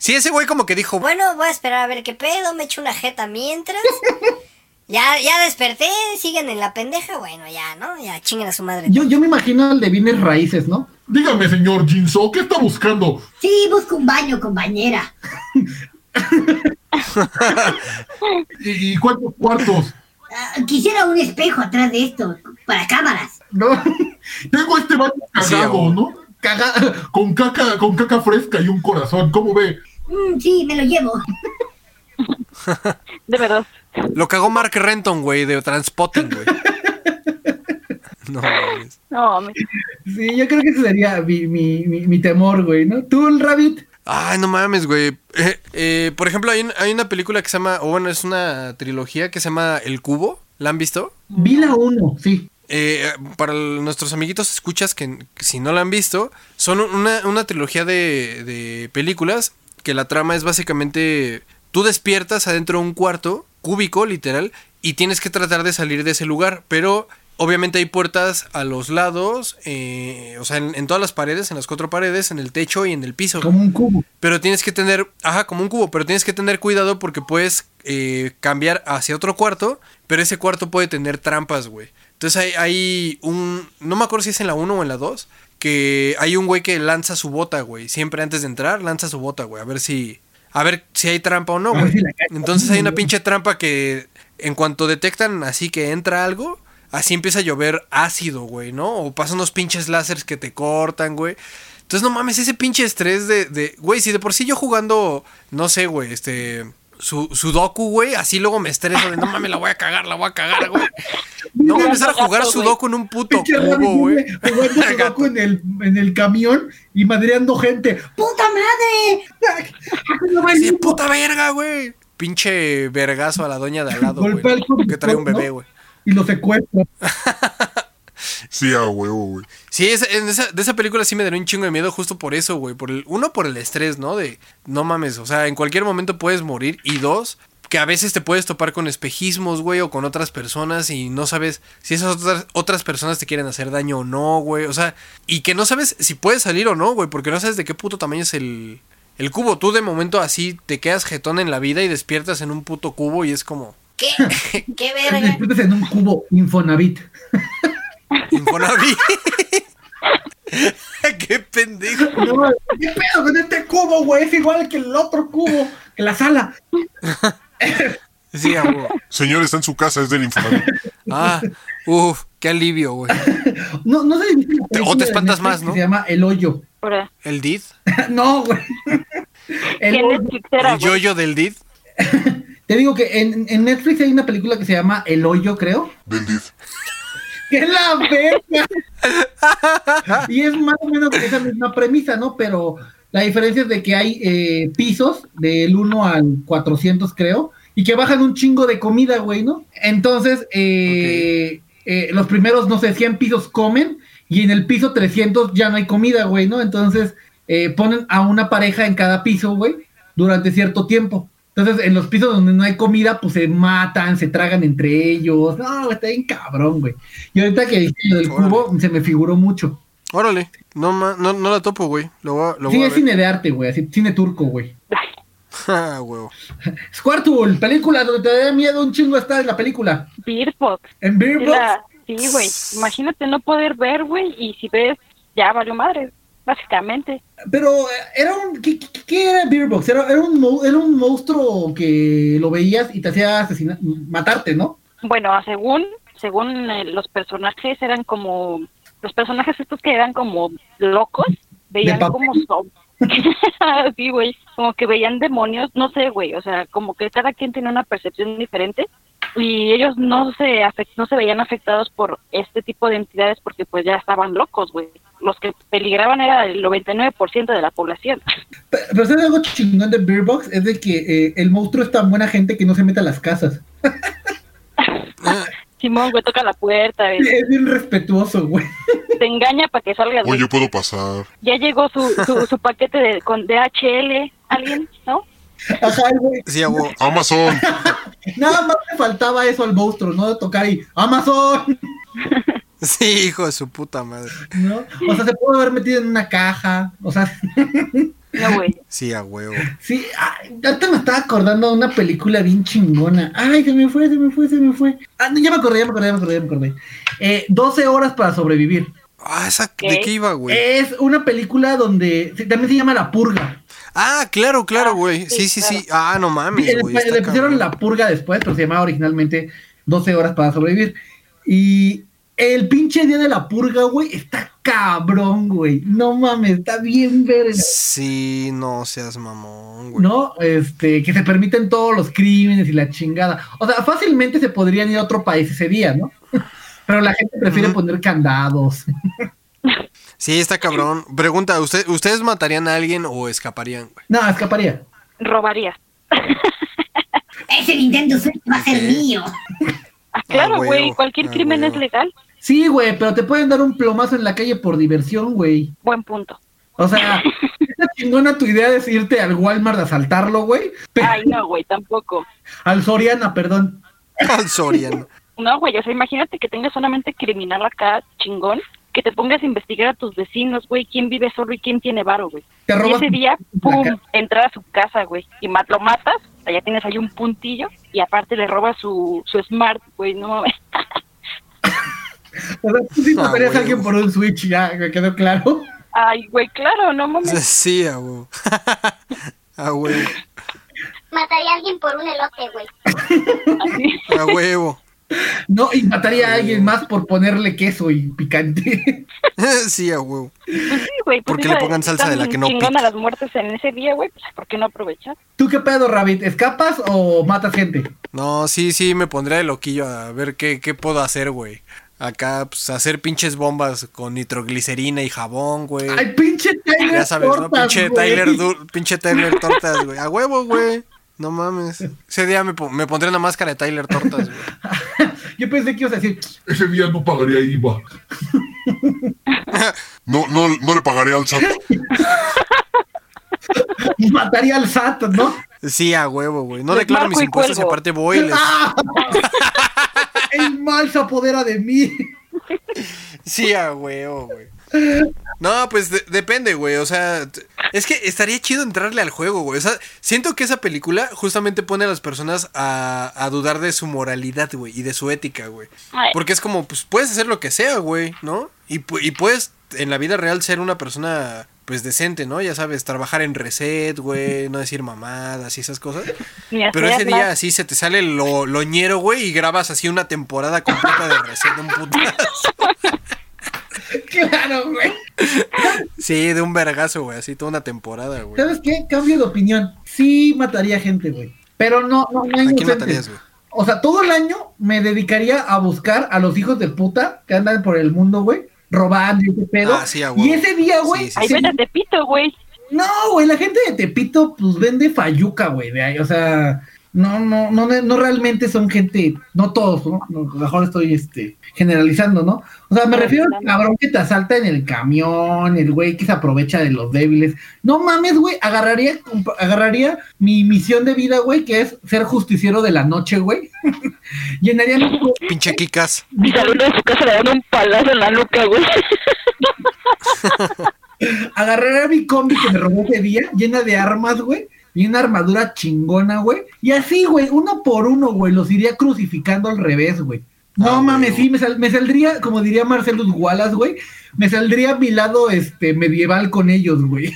Sí, ese güey como que dijo, Bueno, voy a esperar a ver qué pedo, me echo una jeta mientras. Ya, ya desperté, siguen en la pendeja, bueno, ya, ¿no? Ya chinguen a su madre. Yo, yo me imagino el de bienes raíces, ¿no? Dígame, señor Jinso, ¿qué está buscando? Sí, busco un baño con bañera. ¿Y, y cuántos cuartos? Ah, quisiera un espejo atrás de esto, para cámaras. No, tengo este baño cagado. ¿no? Caga- con caca, con caca fresca y un corazón, ¿cómo ve? Mm, sí, me lo llevo. De verdad. Lo cagó Mark Renton, güey, de Transpotting, güey. No mames. No, me- Sí, yo creo que ese sería mi, mi, mi, mi temor, güey, ¿no? ¿Tú, el Rabbit? Ay, no mames, güey. Eh, eh, por ejemplo, hay, hay una película que se llama, o bueno, es una trilogía que se llama El Cubo. ¿La han visto? Vi la uno, sí. Eh, para el- nuestros amiguitos escuchas que, que si no la han visto, son una, una trilogía de, de películas que la trama es básicamente tú despiertas adentro de un cuarto cúbico, literal, y tienes que tratar de salir de ese lugar, pero obviamente hay puertas a los lados, eh, o sea, en, en todas las paredes, en las cuatro paredes, en el techo y en el piso. Como un cubo. Pero tienes que tener, ajá, como un cubo, pero tienes que tener cuidado porque puedes eh, cambiar hacia otro cuarto, pero ese cuarto puede tener trampas, güey. Entonces hay, hay un, no me acuerdo si es en la 1 o en la 2, que hay un güey que lanza su bota, güey. Siempre antes de entrar, lanza su bota, güey. A ver si, a ver si hay trampa o no, güey. Entonces hay una pinche trampa que en cuanto detectan así que entra algo, así empieza a llover ácido, güey, ¿no? O pasan unos pinches láseres que te cortan, güey. Entonces, no mames, ese pinche estrés de, de, güey, si de por sí yo jugando, no sé, güey, este, su, Sudoku, güey, así luego me estreso de, no mames, la voy a cagar, la voy a cagar, güey. No voy a empezar a jugar Sudoku en un puto cubo, güey. Jugando Sudoku en el, en el camión y madreando gente. ¡Puta madre! Sí, puta verga, güey. Pinche vergazo a la doña de al lado, güey. Que trae un bebé, güey. Y lo secuestra. Sí, a huevo, güey. Sí, esa- en esa, de esa película sí me daría un chingo de miedo justo por eso, güey. Por el, uno, por el estrés, ¿no? De, no mames, o sea, en cualquier momento puedes morir. Y dos, que a veces te puedes topar con espejismos, güey, o con otras personas y no sabes si esas otras, otras personas te quieren hacer daño o no, güey. O sea, y que no sabes si puedes salir o no, güey, porque no sabes de qué puto tamaño es el, el cubo. Tú de momento así te quedas jetón en la vida y despiertas en un puto cubo y es como... ¿Qué? ¿Qué verga? Despiertas en un cubo Infonavit. Infonavit. ¡Qué pendejo! No, ¿Qué pedo con este cubo, güey? Es igual que el otro cubo, que la sala. Sí, a huevo. Señor, está en su casa, es del Infonavit. Ah, uff, qué alivio, güey. No, no sé si O te espantas más, ¿no? Se llama El Hoyo. ¿El Did? no, güey. El ¿Quién Hoyo. ¿El yoyo del Did? Te digo que en, en Netflix hay una película que se llama El Hoyo, creo. Del DIF. ¡Que es la verga! y es más o menos esa misma premisa, ¿no? Pero la diferencia es de que hay eh, pisos del 1 al 400, creo, y que bajan un chingo de comida, güey, ¿no? Entonces, eh, eh, los primeros, no sé, 100 pisos comen, y en el piso 300 ya no hay comida, güey, ¿no? Entonces, eh, ponen a una pareja en cada piso, güey, durante cierto tiempo. Entonces, en los pisos donde no hay comida, pues se matan, se tragan entre ellos. No, está bien cabrón, güey. Y ahorita que dije lo del Órale. cubo, se me figuró mucho. Órale, no, ma- no, no la topo, güey. Lo voy a, lo Sí, voy a es ver. cine de arte, güey, así, cine turco, güey. Ah, huevo. Squirtle, película donde te da miedo un chingo estar en la película. Beer Fox. En Beer Sí, Box. la- Sí, güey. Imagínate no poder ver, güey, y si ves, ya valió madre, básicamente. Pero eh, era un. ¿Qué, era Beer Box? Era, era, un, era un monstruo que lo veías y te hacía asesinar, matarte, ¿no? Bueno, según, según eh, los personajes eran como, los personajes estos que eran como locos, veían como son. sí, güey, como que veían demonios, no sé, güey, o sea, como que cada quien tiene una percepción diferente y ellos no se afect- no se veían afectados por este tipo de entidades porque pues ya estaban locos, güey. Los que peligraban era el 99% de la población. Pe- Pero ¿sabes algo chingón de Beer Box? Es de que eh, el monstruo es tan buena gente que no se mete a las casas. Simón, güey, toca la puerta, güey, Es bien respetuoso, güey. te engaña para que salgas. güey. Oye, ¿puedo pasar? Ya llegó su, su, su paquete de, con DHL, alguien, ¿no? Ajá, güey. Sí, a huevo. Amazon. Nada más le faltaba eso al monstruo, ¿no? De tocar y Amazon, Sí, hijo de su puta madre. ¿no? O sea, se pudo haber metido en una caja. O sea, No, güey. Sí, a huevo. sí, ahorita me estaba acordando de una película bien chingona. Ay, se me fue, se me fue, se me fue. Ah, no, ya me acordé, ya me acordé, ya me acordé, ya me acordé. Eh, 12 horas para sobrevivir. Ah, esa, ¿de ¿Qué? iba, güey? Es una película donde también se llama La Purga. Ah, claro, claro, Ah, güey. sí, Sí, sí, sí. Ah, no mames, Le, güey. le pusieron la purga después, pero se llamaba originalmente 12 horas para sobrevivir. Y el pinche día de la purga, güey, está cabrón, güey. No mames, está bien verga. Sí, no seas mamón, güey. ¿No? Este, que se permiten todos los crímenes y la chingada. O sea, fácilmente se podrían ir a otro país ese día, ¿no? Pero la gente prefiere poner candados. Sí, está cabrón. Pregunta, ¿usted, ¿ustedes matarían a alguien o escaparían, güey? No, escaparía. Robaría. Ese Nintendo Switch va a ser mío. Ah, claro, huevo, güey, cualquier ah, crimen huevo. es legal. Sí, güey, pero te pueden dar un plomazo en la calle por diversión, güey. Buen punto. O sea, está chingona tu idea de irte al Walmart a asaltarlo, güey. Pero- Ay, no, güey, tampoco. Al Soriana, perdón. Al Soriano. No, güey, o sea, imagínate que tengas solamente criminal acá, chingón, que te pongas a investigar a tus vecinos, güey, quién vive solo y quién tiene varo, güey. Te Y ese día, pum, entrar a su casa, güey, y ma- lo matas, allá tienes ahí un puntillo, y aparte le robas su, su smart, güey, no mames. O sea, tú sí Ah, matarías a alguien por un Switch, ya me quedó claro. Ay, güey, claro, no mames. Sí, a huevo. A huevo. Mataría a alguien por un elote, güey. A huevo. No, y mataría a alguien más por ponerle queso y picante. Sí, a huevo. Pues sí, güey. Pues Porque le pongan salsa de la que no pica. las muertes en ese día, güey, pues ¿por qué no aprovechar? ¿Tú qué pedo, Rabbit? ¿Escapas o matas gente? No, sí, sí, me pondría de loquillo a ver qué, qué puedo hacer, güey. Acá, pues, hacer pinches bombas con nitroglicerina y jabón, güey. ¡Ay, pinche Tyler! Ya sabes, ¿no? Tortas, Pinche güey! Tyler, pinche Tyler Tortas, güey. A huevo, güey. No mames. Ese día me, po- me pondré una máscara de Tyler Tortas, güey. Yo pensé que ibas a decir, Ese día no pagaría IVA. No, no, no le pagaré al SAT. mataría al SAT, ¿no? Sí, a huevo, güey. No Les declaro mis impuestos y aparte voy y les... ¡Ah! El mal se apodera de mí. Sí, a huevo, güey. No, pues de- depende, güey. O sea, es que estaría chido entrarle al juego, güey. O sea, siento que esa película justamente pone a las personas a, a dudar de su moralidad, güey, y de su ética, güey. Porque es como, pues puedes hacer lo que sea, güey, ¿no? Y, pu- y puedes en la vida real ser una persona, pues decente, ¿no? Ya sabes, trabajar en reset, güey, no decir mamadas y esas cosas. Pero ese día así se te sale lo loñero, güey, y grabas así una temporada completa de reset de un putazo. Claro, güey. Sí, de un vergazo, güey, así toda una temporada, güey. ¿Sabes qué? Cambio de opinión. Sí mataría gente, güey. Pero no, no, no ¿A quién matarías, güey? O sea, todo el año me dedicaría a buscar a los hijos de puta que andan por el mundo, güey, robando y ese pedo. Ah, sí, y ese día, güey, Sí, sí, Ay, se- vete a Tepito, güey. no, güey, la gente de Tepito, pues vende fayuca, güey, de ahí, o sea, no, no, no, no realmente son gente, no todos, ¿no? No, a lo mejor estoy, este, generalizando, ¿no? O sea, me No, refiero al cabrón que te asalta en el camión, el güey que se aprovecha de los débiles. No mames, güey, agarraría, agarraría mi misión de vida, güey, que es ser justiciero de la noche, güey. Llenaría mi, Pinche Kikas. Y saliendo de su casa le dan un palazo en la nuca, güey. agarraría mi combi que me robó ese día, llena de armas, güey. Y una armadura chingona, güey. Y así, güey, uno por uno, güey, los iría crucificando al revés, güey. No Ah, mames, sí, me, sal- me saldría, como diría Marcelus Wallace, güey, me saldría a mi lado este medieval con ellos, güey.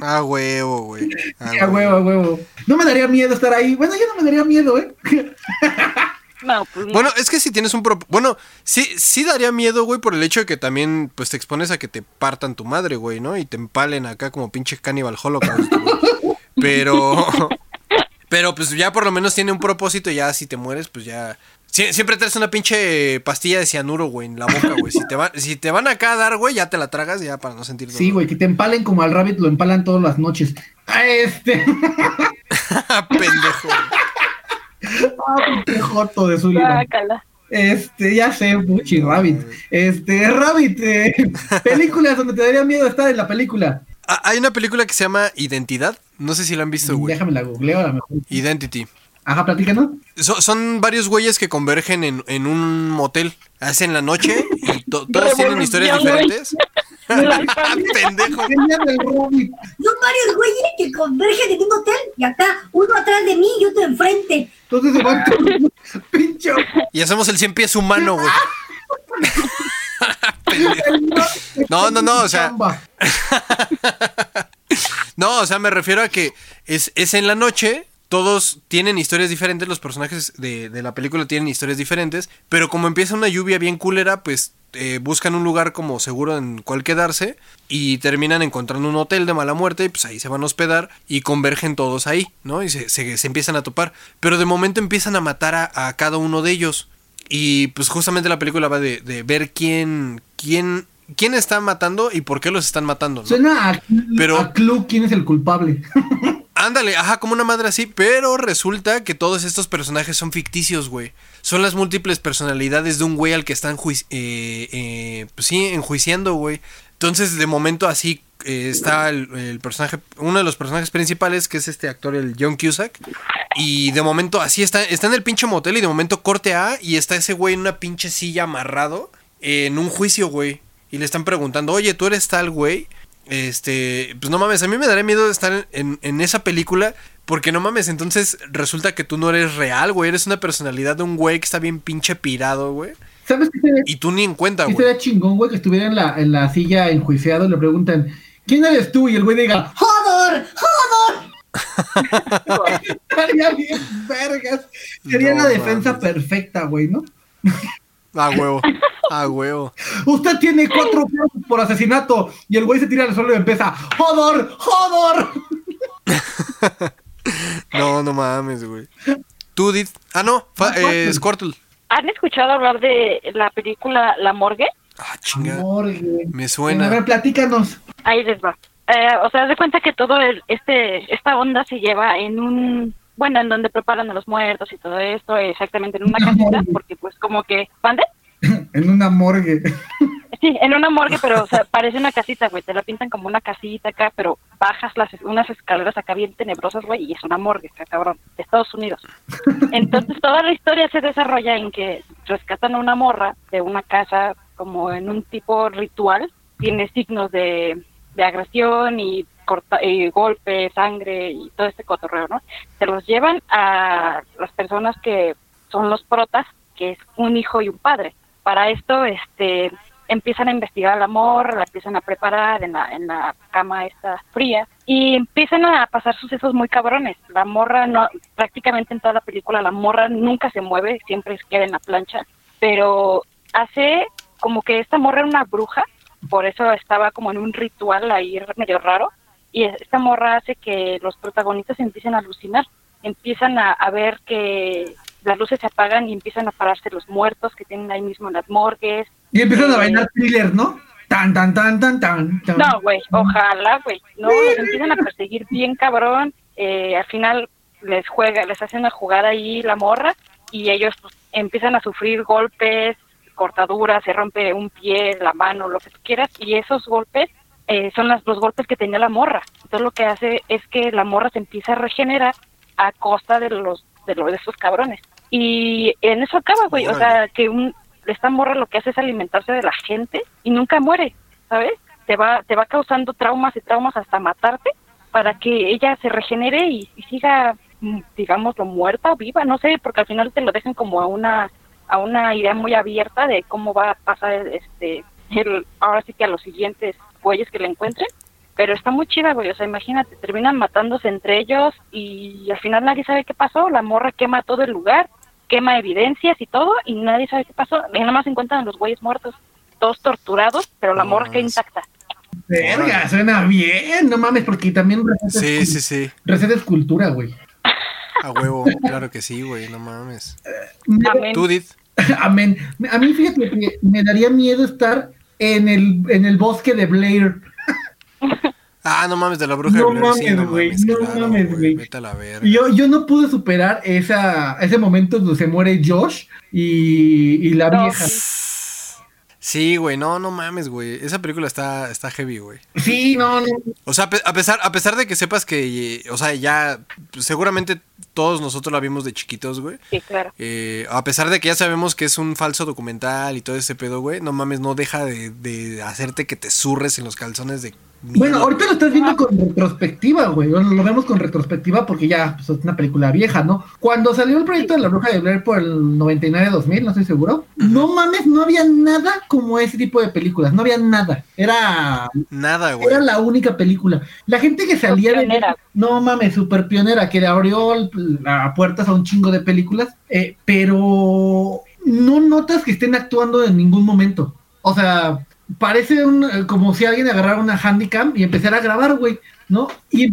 A huevo, güey. A a huevo, a huevo. No me daría miedo estar ahí. Bueno, yo no me daría miedo, ¿eh? No, pues no. Bueno, es que si tienes un prop... Bueno, sí, sí daría miedo, güey, por el hecho de que también, pues, te expones a que te partan tu madre, güey, ¿no? Y te empalen acá como pinche Cannibal Holocaust, güey. Pero... Pero, pues, ya por lo menos tiene un propósito y ya si te mueres, pues ya... Sie- siempre traes una pinche pastilla de cianuro, güey, en la boca, güey. Si te, va- si te van acá a dar, güey, ya te la tragas ya para no sentir dolor. Sí, güey, que te empalen como al rabbit, lo empalan todas las noches. Este. Pendejo. ah, pinche joto de Sullivan. Guácala. Este, ya sé, Puchi Rabbit. Este, Rabbit, eh, películas donde te daría miedo estar en la película. Ah, Hay una película que se llama Identidad. No sé si la han visto, güey. Déjame la googleo a lo mejor. Identity. Ajá, platícanos. So- son varios güeyes que convergen en, en un motel. Hacen la noche y to- todos tienen historias diferentes. Pendejo. Son varios güeyes que convergen en un hotel y acá, uno atrás de mí y otro enfrente. Entonces se van pincho. Y hacemos el 100 pies humano, güey. No, no, no, o sea- Chamba. No, o sea, me refiero a que es, es en la noche, todos tienen historias diferentes, los personajes de, de la película tienen historias diferentes, pero como empieza una lluvia bien culera, pues eh, buscan un lugar como seguro en cual quedarse y terminan encontrando un hotel de mala muerte y pues ahí se van a hospedar y convergen todos ahí, ¿no? Y se, se- se empiezan a topar. Pero de momento empiezan a matar a, a cada uno de ellos. Y pues justamente la película va de, de ver quién, quién, quién está matando y por qué los están matando, ¿no? Suena a, Pero- a Clue quién es el culpable. Ándale, ajá, como una madre así, pero resulta que todos estos personajes son ficticios, güey. Son las múltiples personalidades de un güey al que están eh, eh, pues sí, enjuiciando, güey. Entonces, de momento así eh, está el, el personaje, uno de los personajes principales, que es este actor, el John Cusack. Y de momento así está, está en el pinche motel y de momento corte A y está ese güey en una pinche silla amarrado en un juicio, güey. Y le están preguntando, oye, tú eres tal güey. Este, pues no mames, a mí me daría miedo estar en, en esa película. Porque no mames, entonces resulta que tú no eres real, güey. Eres una personalidad de un güey que está bien pinche pirado, güey. ¿Sabes qué sería, Y tú ni en cuenta, güey. sería chingón, güey? Que estuviera en la, en la silla enjuiciado y le preguntan, ¿quién eres tú? Y el güey diga, ¡Jodor! ¡Jodor! estaría bien, vergas. Sería No la defensa mames. perfecta, güey, ¿no? A huevo, a huevo. Usted tiene cuatro casos por asesinato. Y el güey se tira al suelo y empieza, ¡Jodor! ¡Jodor! No, no mames, güey. Tú, Did. Ah, no, fa- eh, Squirtle. ¿Han escuchado hablar de la película La Morgue? Ah, chinga. Morgue. Me A suena. ver, platícanos. Ahí les va. Eh, o sea, haz de cuenta que todo el, este esta onda se lleva en un bueno, en donde preparan a los muertos y todo esto, exactamente en una casita, porque pues como que, ¿mande? En una morgue. Sí, en una morgue, pero o sea, parece una casita, güey, te la pintan como una casita acá, pero bajas las unas escaleras acá bien tenebrosas, güey, y es una morgue, acá, cabrón, de Estados Unidos. Entonces toda la historia se desarrolla en que rescatan a una morra de una casa como en un tipo ritual, tiene signos de, de agresión y, corta, y golpe, sangre y todo este cotorreo, ¿no? Se los llevan a las personas que son los protas, que es un hijo y un padre. Para esto, este, empiezan a investigar a la morra, la empiezan a preparar en la, en la cama esta fría y empiezan a pasar sucesos muy cabrones. La morra, no, prácticamente en toda la película, la morra nunca se mueve, siempre queda en la plancha, pero hace como que esta morra era una bruja, por eso estaba como en un ritual ahí medio raro, y esta morra hace que los protagonistas empiecen a alucinar, empiezan a ver que las luces se apagan y empiezan a pararse los muertos que tienen ahí mismo en las morgues, Y empiezan a Eh, bailar thriller, ¿no? Tan, tan, tan, tan, tan. tan. No, güey, ojalá, güey. No, los empiezan a perseguir bien cabrón. Eh, al final les juega, les hacen una jugada ahí la morra y ellos pues, empiezan a sufrir golpes, cortaduras, se rompe un pie, la mano, lo que tú quieras. Y esos golpes eh, son las, los golpes que tenía la morra. Entonces lo que hace es que la morra se empieza a regenerar a costa de los de, los, de esos cabrones. Y en eso acaba, güey. O sea, que un, esta morra lo que hace es alimentarse de la gente y nunca muere, ¿sabes? Te va, te va causando traumas y traumas hasta matarte para que ella se regenere y, y siga, mm, digámoslo, muerta o viva, no sé, porque al final te lo dejan como a una a una idea muy abierta de cómo va a pasar este el, ahora sí que a los siguientes güeyes que le encuentren pero está muy chida, güey. O sea, imagínate, terminan matándose entre ellos y al final nadie sabe qué pasó. La morra quema todo el lugar, quema evidencias y todo, y nadie sabe qué pasó. Y nada más se encuentran a los güeyes muertos, todos torturados, pero la morra queda intacta. Verga, suena bien. No mames, porque también Reset Sí, es, sí, sí. Reset es cultura, güey. A huevo, claro que sí, güey, no mames. Amén. Tú, Did. Amén. A mí, fíjate que me daría miedo estar en el, en el bosque de Blair. Ah, no mames, de la bruja No de Blair, sí, mames, güey, no claro, mames, güey. Verga. Yo, yo no pude superar esa, ese momento donde se muere Josh y, y la No, vieja. Sí, güey, no, no mames, güey. Esa película está, está heavy, güey. Sí, no, no. O sea, a pe- a pesar, a pesar de que sepas que, o sea, ya seguramente todos nosotros la vimos de chiquitos, güey. Sí, claro. Eh, a pesar de que ya sabemos que es un falso documental y todo ese pedo, güey, no mames, no deja de, de hacerte que te zurres en los calzones de Bueno, ahorita lo estás viendo con retrospectiva, güey. Lo, lo vemos con retrospectiva porque ya pues, es una película vieja, ¿no? Cuando salió el proyecto de la bruja de Blair por el 99-2000, no estoy seguro. No mames, no había nada como ese tipo de películas. No había nada. Era Nada, güey. era la única película. La gente que salía de Pionera. no mames, super pionera, que le abrió el- la puertas a un chingo de películas, eh, pero no notas que estén actuando en ningún momento. O sea, parece un, eh, como si alguien agarrara una handicam y empezara a grabar, güey, ¿no? Y,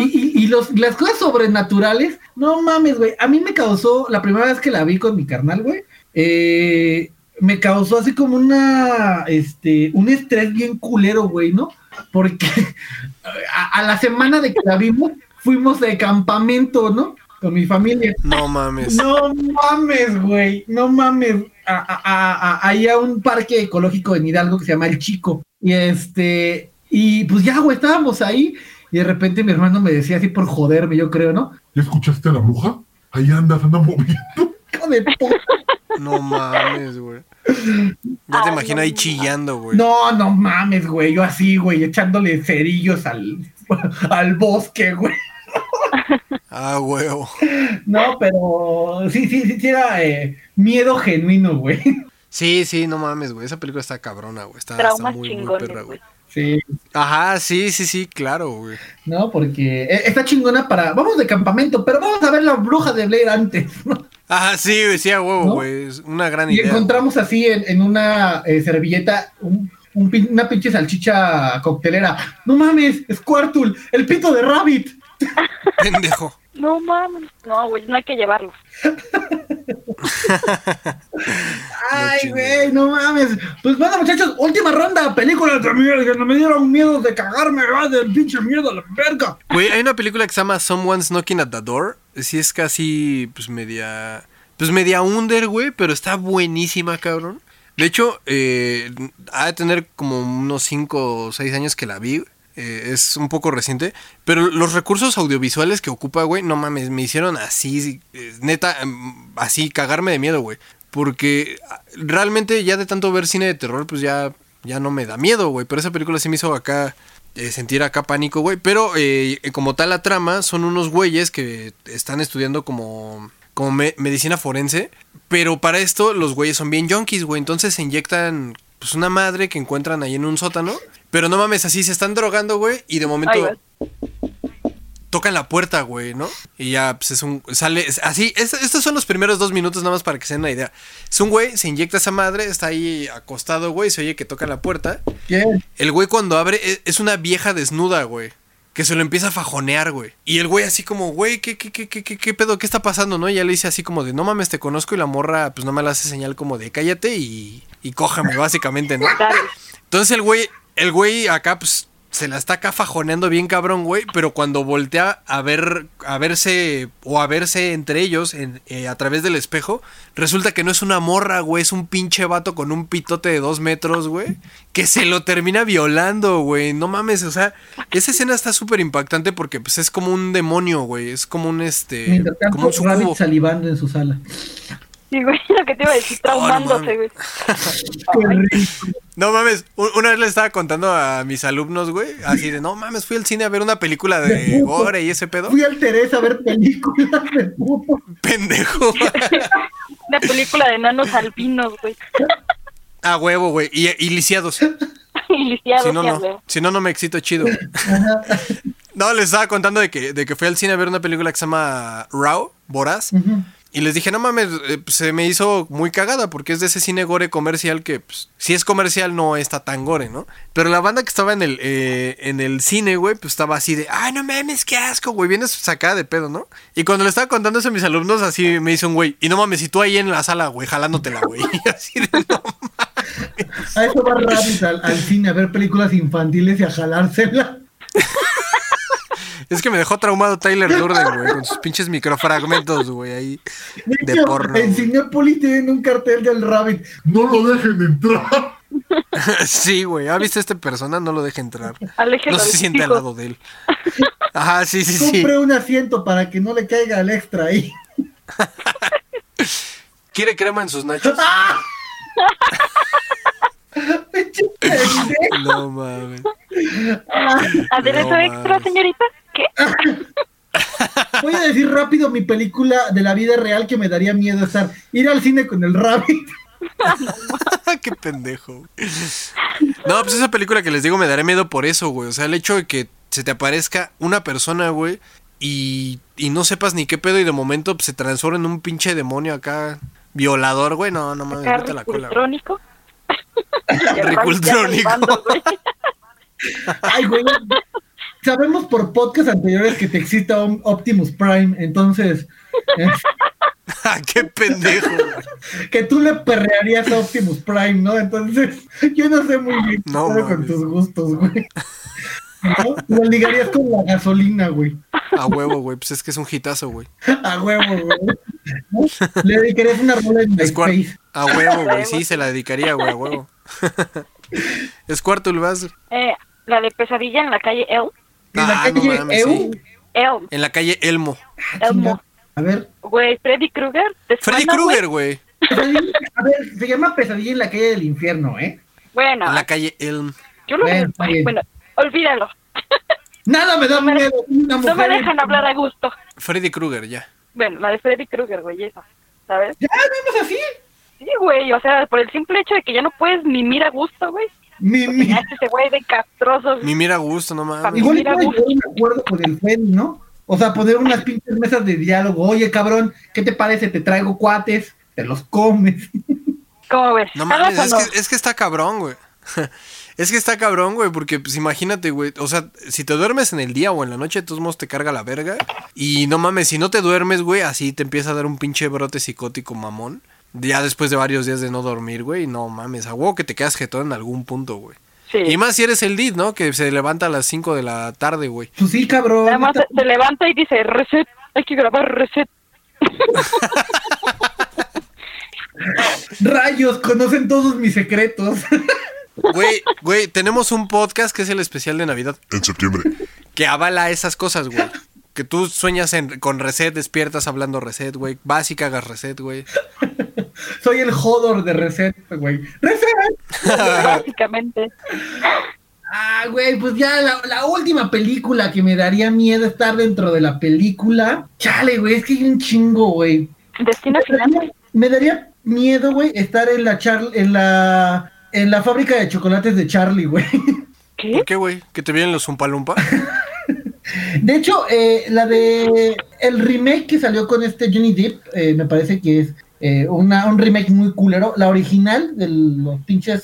y, y- y los, las cosas sobrenaturales, no mames, güey. A mí me causó, la primera vez que la vi con mi carnal, güey, eh, me causó así como una, este, un estrés bien culero, güey, ¿no? Porque a, a la semana de que la vimos, fuimos de campamento, ¿no? Con mi familia. No mames. No mames, güey, no mames. A, a- a- a- ahí a un parque ecológico en Hidalgo que se llama El Chico. Y este, y pues ya, güey, estábamos ahí. Y de repente mi hermano me decía así por joderme, yo creo, ¿no? ¿Ya escuchaste a la bruja? Ahí andas, anda moviendo. Hijo de puta. No mames, güey. Ya te imagino ahí chillando, güey. No, no mames, güey. Yo así, güey, echándole cerillos al, al bosque, güey. Ah, huevo. No, pero sí, sí, sí, sí era eh, miedo genuino, güey. Sí, sí, no mames, güey. Esa película está cabrona, güey. Está, muy, muy chingones, perra, güey. Sí, Ajá, sí, sí, sí, claro, güey. no, porque eh, está chingona para. Vamos de campamento, pero vamos a ver la bruja de Blair antes, ¿no? Ajá, sí, güey, sí, a huevo, ¿No? güey. Es una gran Y idea. encontramos así en, en una eh, servilleta un, un pin- una pinche salchicha coctelera. No mames, Squirtle, el pito de Rabbit. Pendejo. No mames. No, güey, no hay que llevarlo. Ay, güey, no mames. Pues bueno, muchachos, última ronda, películas de miedo, que no me dieron miedo de cagarme, ¿verdad? Del pinche miedo a la verga. Güey, hay una película que se llama Someone's Knocking at the Door. Sí es casi, pues, media... Pues media under, güey, pero está buenísima, cabrón. De hecho, eh, ha de tener como unos 5 o 6 años que la vi. Eh, es un poco reciente. Pero los recursos audiovisuales que ocupa, güey, no mames, me hicieron así, eh, neta, em, así, cagarme de miedo, güey. Porque ah, realmente ya de tanto ver cine de terror, pues ya, ya no me da miedo, güey. Pero esa película sí me hizo acá eh, sentir acá pánico, güey. Pero eh, como tal la trama, son unos güeyes que están estudiando como, como me- medicina forense. Pero para esto los güeyes son bien junkies, güey. Entonces se inyectan pues una madre que encuentran ahí en un sótano. Pero no mames, así se están drogando, güey. Y de momento tocan la puerta, güey, ¿no? Y ya, pues es un. Sale. es- así, es- estos son los primeros dos minutos, nada más para que se den una idea. Es un güey, se inyecta esa madre, está ahí acostado, güey, se oye que tocan la puerta. ¿Quién? El güey cuando abre e- es una vieja desnuda, güey. Que se lo empieza a fajonear, güey. Y el güey así como, güey, ¿qué, qué, qué, qué, qué, qué pedo? ¿Qué está pasando, no? Y ya le dice así como de, no mames, te conozco. Y la morra, pues no me la hace señal como de, cállate y, y cójame, básicamente, ¿no? Dale. Entonces el güey, el güey acá, pues, se la está acá fajoneando bien cabrón, güey. Pero cuando voltea a ver, a verse, o a verse entre ellos en- eh, a través del espejo, resulta que no es una morra, güey. Es un pinche vato con un pitote de dos metros, güey. Que se lo termina violando, güey. No mames, o sea, esa escena está súper impactante porque, pues, es como un demonio, güey. Es como un, este, Mientras como un sucubo. salivando en su sala. Sí, güey, lo que te iba a decir, traumándose, güey. No mames, una vez le estaba contando a mis alumnos, güey, así de, no mames, fui al cine a ver una película de gore y ese pedo. Fui al Teresa a ver películas de puto. Pendejo. Una película de nanos albinos, güey. A huevo, güey. Y, y lisiados. Y lisiados, Si no, no. güey. Si no, no me excito chido. No, les estaba contando de que, de que fui al cine a ver una película que se llama Raw, Boraz. Y les dije, no mames, eh, se me hizo muy cagada porque es de ese cine gore comercial que, pues, si es comercial no está tan gore, ¿no? Pero la banda que estaba en el, eh, en el cine, güey, pues estaba así de, ay, no mames, qué asco, güey, vienes sacada de pedo, ¿no? Y cuando le estaba contando eso a mis alumnos, así me hizo un güey, y no mames, y tú ahí en la sala, güey, jalándotela, güey. Así de, no A eso va Rabbit al, al cine a ver películas infantiles y a jalársela. Es que me dejó traumado Tyler Durden, güey, con sus pinches microfragmentos, güey, ahí de hecho, porno. En. Cinepolis tienen un cartel del Rabbit. No lo dejen entrar. Sí, güey, ¿ha visto a esta persona? No lo deje entrar. Aléjelo No se de siente al lado de él. Ajá, sí, sí, sí. Compré un asiento para que no le caiga el extra ahí. ¿Quiere crema en sus nachos? No mames. ¿Aderezo No extra, mames. señorita? ¿Qué? Voy a decir rápido mi película de la vida real que me daría miedo estar. Ir al cine con el Rabbit. Qué pendejo. No, pues esa película que les digo me daré miedo por eso, güey. O sea, el hecho de que se te aparezca una persona, güey, y, y no sepas ni qué pedo y de momento pues, se transforma en un pinche demonio acá, violador, güey. No, no mames, la cola. güey. Ricultrónico. Ay, güey. Sabemos por podcast anteriores que te excita Om- Optimus Prime, entonces. eh, Ah, qué pendejo. que tú le perrearías a Optimus Prime, ¿no? Entonces, yo no sé muy bien No, con tus gustos, güey. ¿No? Lo ligarías con la gasolina, güey. A huevo, güey. Pues es que es un hitazo, güey. A huevo, güey. ¿No? Le dedicarías una rola en Squar- MySpace. A huevo, güey. Sí, se la dedicaría, güey, a huevo. Squirtle, vas. Eh, la de pesadilla en la calle El. En la Ah, no calle mames, EU. sí. El. En la calle Elmo. Elmo. A ver, Güey, Freddy Krueger. ¿te Freddy? Krueger, güey. a ver, se llama Pesadilla en la calle del infierno, ¿eh? Bueno, En la calle Elm. yo lo Bueno. Bueno, olvídalo. Nada me da No me- miedo. No me dejan hablar a gusto. Freddy Krueger, ya. Bueno, la de Freddy Krueger, güey, esa. ¿Sabes? Ya, vamos así. Sí, güey, o sea, por el simple hecho de que ya no puedes mimir a gusto, güey. Mi, mi, ese güey de castroso. Mi mira a gusto, no mames. igual mira, gusto. a un acuerdo con el Freddy, ¿no? O sea, poner unas pinches mesas de diálogo. Oye, cabrón, ¿qué te parece? Te traigo cuates, te los comes. ¿Cómo ves? No ¿Jalas mames, es no? que, es que está cabrón, güey. Es que está cabrón, güey, porque pues imagínate, güey, o sea, si te duermes en el día o en la noche, de todos modos te carga la verga. Y no mames, si no te duermes, güey, así te empieza a dar un pinche brote psicótico mamón. Ya después de varios días de no dormir, güey, no mames, a huevo que te quedas jetón en algún punto, güey. Sí. Y más si eres el lead, ¿no? Que se levanta a las 5 de la tarde, güey. Pues sí, cabrón. Además se, se levanta y dice, reset, hay que grabar reset. Rayos, conocen todos mis secretos. Güey, güey, tenemos un podcast que es el especial de Navidad. En septiembre. que avala esas cosas, güey. Que tú sueñas en- con reset, despiertas hablando reset, güey. Vas y cagas reset, güey. Soy el jodor de Reset, güey. ¡Reset! Básicamente. Ah, güey, pues ya la, la última película que me daría miedo estar dentro de la película. Chale, güey, es que hay un chingo, güey. Destino final. Me daría miedo, güey, estar en la char en la en la fábrica de chocolates de Charlie, güey. ¿Qué? ¿Por qué, güey? ¿Que te vienen los Zumpalumpa? De hecho, eh, la de el remake que salió con este Johnny Depp, eh, me parece que es eh, una, un remake muy culero. La original de los pinches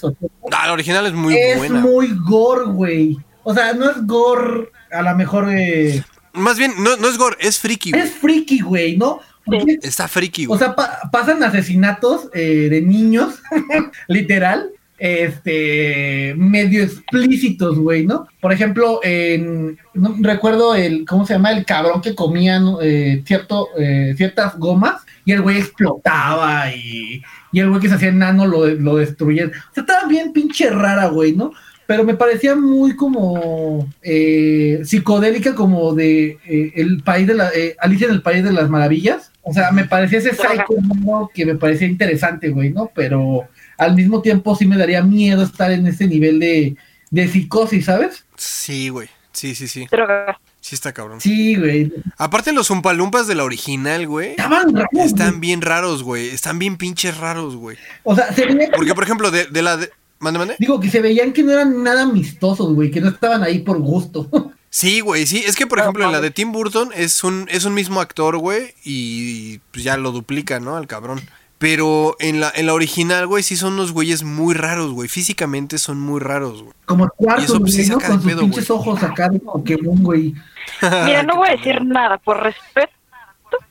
Ah, la original es muy es buena. muy gore, güey. O sea, no es gore, a lo mejor eh, Más bien, no, no es gore, es friki, güey. es friki, güey, ¿no? Porque, Está friki, o güey. sea, pa- pasan asesinatos eh, de niños, literal, este, medio explícitos, güey, ¿no? Por ejemplo, en, no recuerdo el, ¿cómo se llama? El cabrón que comían eh, cierto, eh, ciertas gomas y el güey explotaba y, y el güey que se hacía enano lo, lo destruía. O sea, estaba bien pinche rara, güey, ¿no? Pero me parecía muy como eh, psicodélica, como de eh, el país de la Alicia en el País de las Maravillas. O sea, me parecía ese psycho que me parecía interesante, güey, ¿no? Pero al mismo tiempo sí me daría miedo estar en ese nivel de, de psicosis, ¿sabes? Sí, güey. Sí, sí, sí. Droga. Sí está cabrón. Sí, güey. Aparte los Zumpalumpas de la original, güey. Estaban raros, Están bien raros, güey. Están bien pinches raros, güey. O sea, se veía Porque, por ejemplo, de, de la... De... Mande, mande. Digo que se veían que no eran nada amistosos, güey, que no estaban ahí por gusto. Sí, güey, sí. Es que, por ejemplo, en la de Tim Burton es un, es un mismo actor, güey, y pues ya lo duplica, ¿no? Al cabrón. Pero en la, en la original, güey, sí son unos güeyes muy raros, güey. Físicamente son muy raros, güey. Como Y cuartos, eso, pues, sí saca de Con sus pedo, pinches güey. ojos acá de Pokémon, güey. Mira, no voy a decir nada por respeto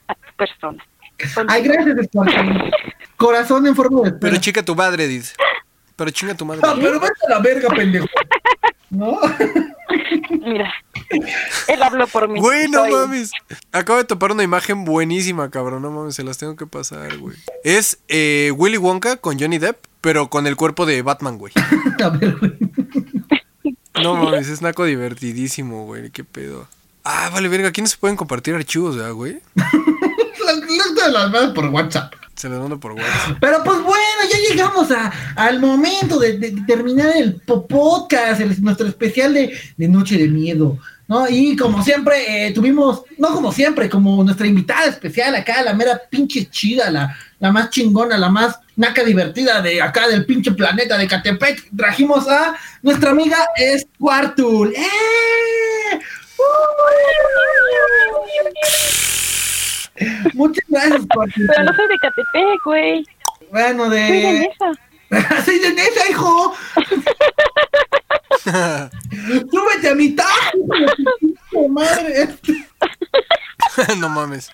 a tu persona. Ay, gracias, Sparky. Corazón en forma de Pero espera. chica tu madre, dice. Pero chinga tu madre. No, pero vete a la verga, pendejo. ¿No? Mira, él habló por mí. Güey, no Soy- mames. Acabo de topar una imagen buenísima, cabrón. No mames, se las tengo que pasar, güey. Es eh, Willy Wonka con Johnny Depp, pero con el cuerpo de Batman, güey. A ver, güey. No mames, es naco divertidísimo, güey. Qué pedo. Ah, vale, verga. ¿Quiénes se pueden compartir archivos, verdad, güey? Las las de las manos por WhatsApp. Se los mando por WhatsApp. Pero pues bueno, ya llegamos al momento de, terminar el po- podcast, nuestro especial de, Noche de Miedo. ¿no? Y como siempre, eh, tuvimos, no como siempre, como nuestra invitada especial acá, la mera pinche chida, la, la más chingona, la más naca divertida de acá del pinche planeta de Catepec, trajimos a nuestra amiga Squartul. ¡Eh! Muchas gracias, Squartul. Pero no soy de Catepec, güey. Bueno, Soy de de... Nesa. ¡Soy de Nesa, hijo! ¡Súbete a mitad! hijo de madre! no mames.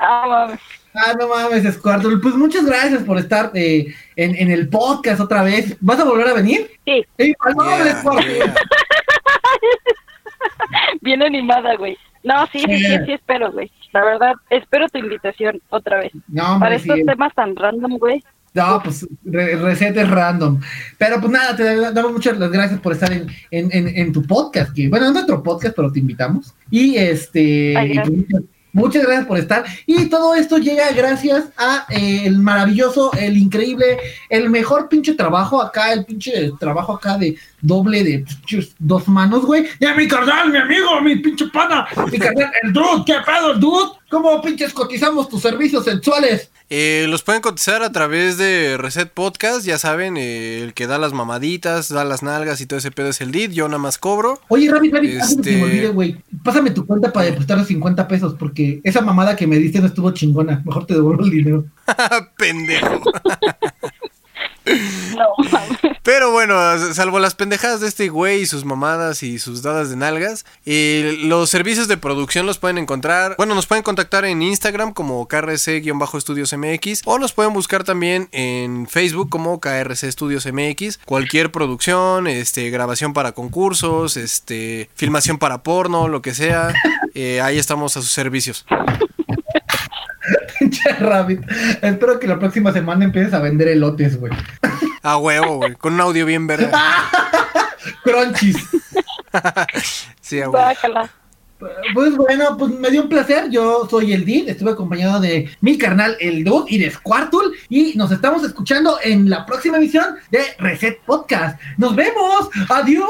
Ah, mames. Ah, no mames, Squirtle. Pues muchas gracias por estar eh, en, en el podcast otra vez. ¿Vas a volver a venir? Sí. ¡Ey, al mames, Yeah, yeah. Bien animada, güey. No, sí, sí, sí, sí, espero, güey. La verdad, espero tu invitación otra vez. No, Para estos sí. temas tan random, güey. No, pues re- recetas random. Pero pues nada, te da- damos muchas las gracias por estar en, en, en, en tu podcast. Que, bueno, no es nuestro podcast, pero te invitamos. Y este. Ay, pues. Muchas, gracias por estar. Y todo esto llega gracias a eh, el maravilloso, el increíble, el mejor pinche trabajo acá, el pinche trabajo acá de doble de dos manos, güey. Ya mi carnal, mi amigo, mi pinche pana, mi carnal, el dude, ¿qué pedo, el dude? ¿Cómo pinches cotizamos tus servicios sexuales? Eh, los pueden cotizar a través de Reset Podcast, ya saben, eh, el que da las mamaditas, da las nalgas y todo ese pedo es el lead, yo nada más cobro. Oye, de que Este- me olvide, güey, pásame tu cuenta para depositar los 50 pesos, porque esa mamada que me diste no estuvo chingona. Mejor te devuelvo el dinero. Pendejo. No. Pero bueno, salvo las pendejadas de este güey y sus mamadas y sus dadas de nalgas, eh, los servicios de producción los pueden encontrar, bueno, nos pueden contactar en Instagram como KRC-Estudios MX o nos pueden buscar también en Facebook como KRC Estudios MX. Cualquier producción, este, grabación para concursos, este, filmación para porno, lo que sea, eh, ahí estamos a sus servicios. Pinche Rabbit. Espero que la próxima semana empieces a vender elotes, güey. A huevo, güey, con un audio bien verde. Crunchies. Sí, a huevo. Pues bueno, pues me dio un placer. Yo soy el Did, estuve acompañado de mi carnal el Dude y de Squartul. Y nos estamos escuchando en la próxima emisión de Reset Podcast. ¡Nos vemos! ¡Adiós!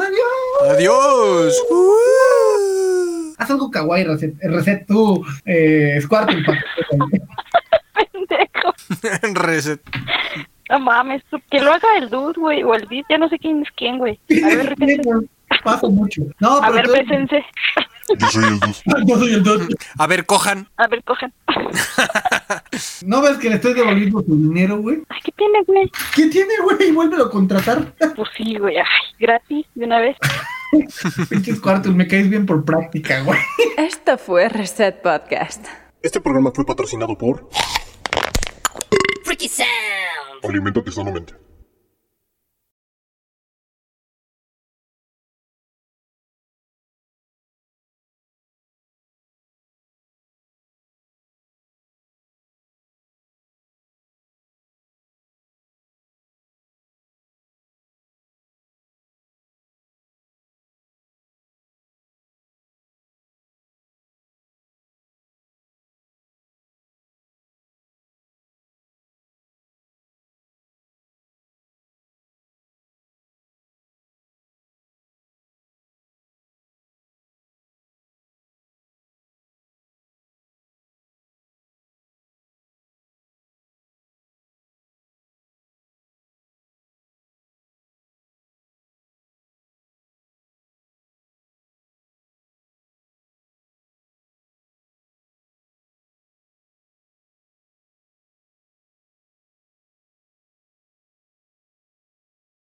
¡Adiós! Adiós. Uh. Haz algo kawaii, Reset, reset tú, eh, Squartul. pa- Pendejo. Reset. No mames, que lo haga el dude, güey, o el beat, ya no sé quién es quién, güey. A ver, repite. Paso mucho. No, A pero ver, tú- pésense. Yo soy el dus. Yo soy el Dude. A ver, cojan. A ver, cojan. ¿No ves que le estoy devolviendo su dinero, güey? Ay, ¿qué tiene, güey? ¿Qué tiene, güey? Vuélvelo a contratar. Pues sí, güey. Ay, gratis, de una vez. Pinches cuartos, me caes bien por práctica, güey. Esto fue Reset Podcast. Este programa fue patrocinado por Freaky Sound. Alimentate sanamente.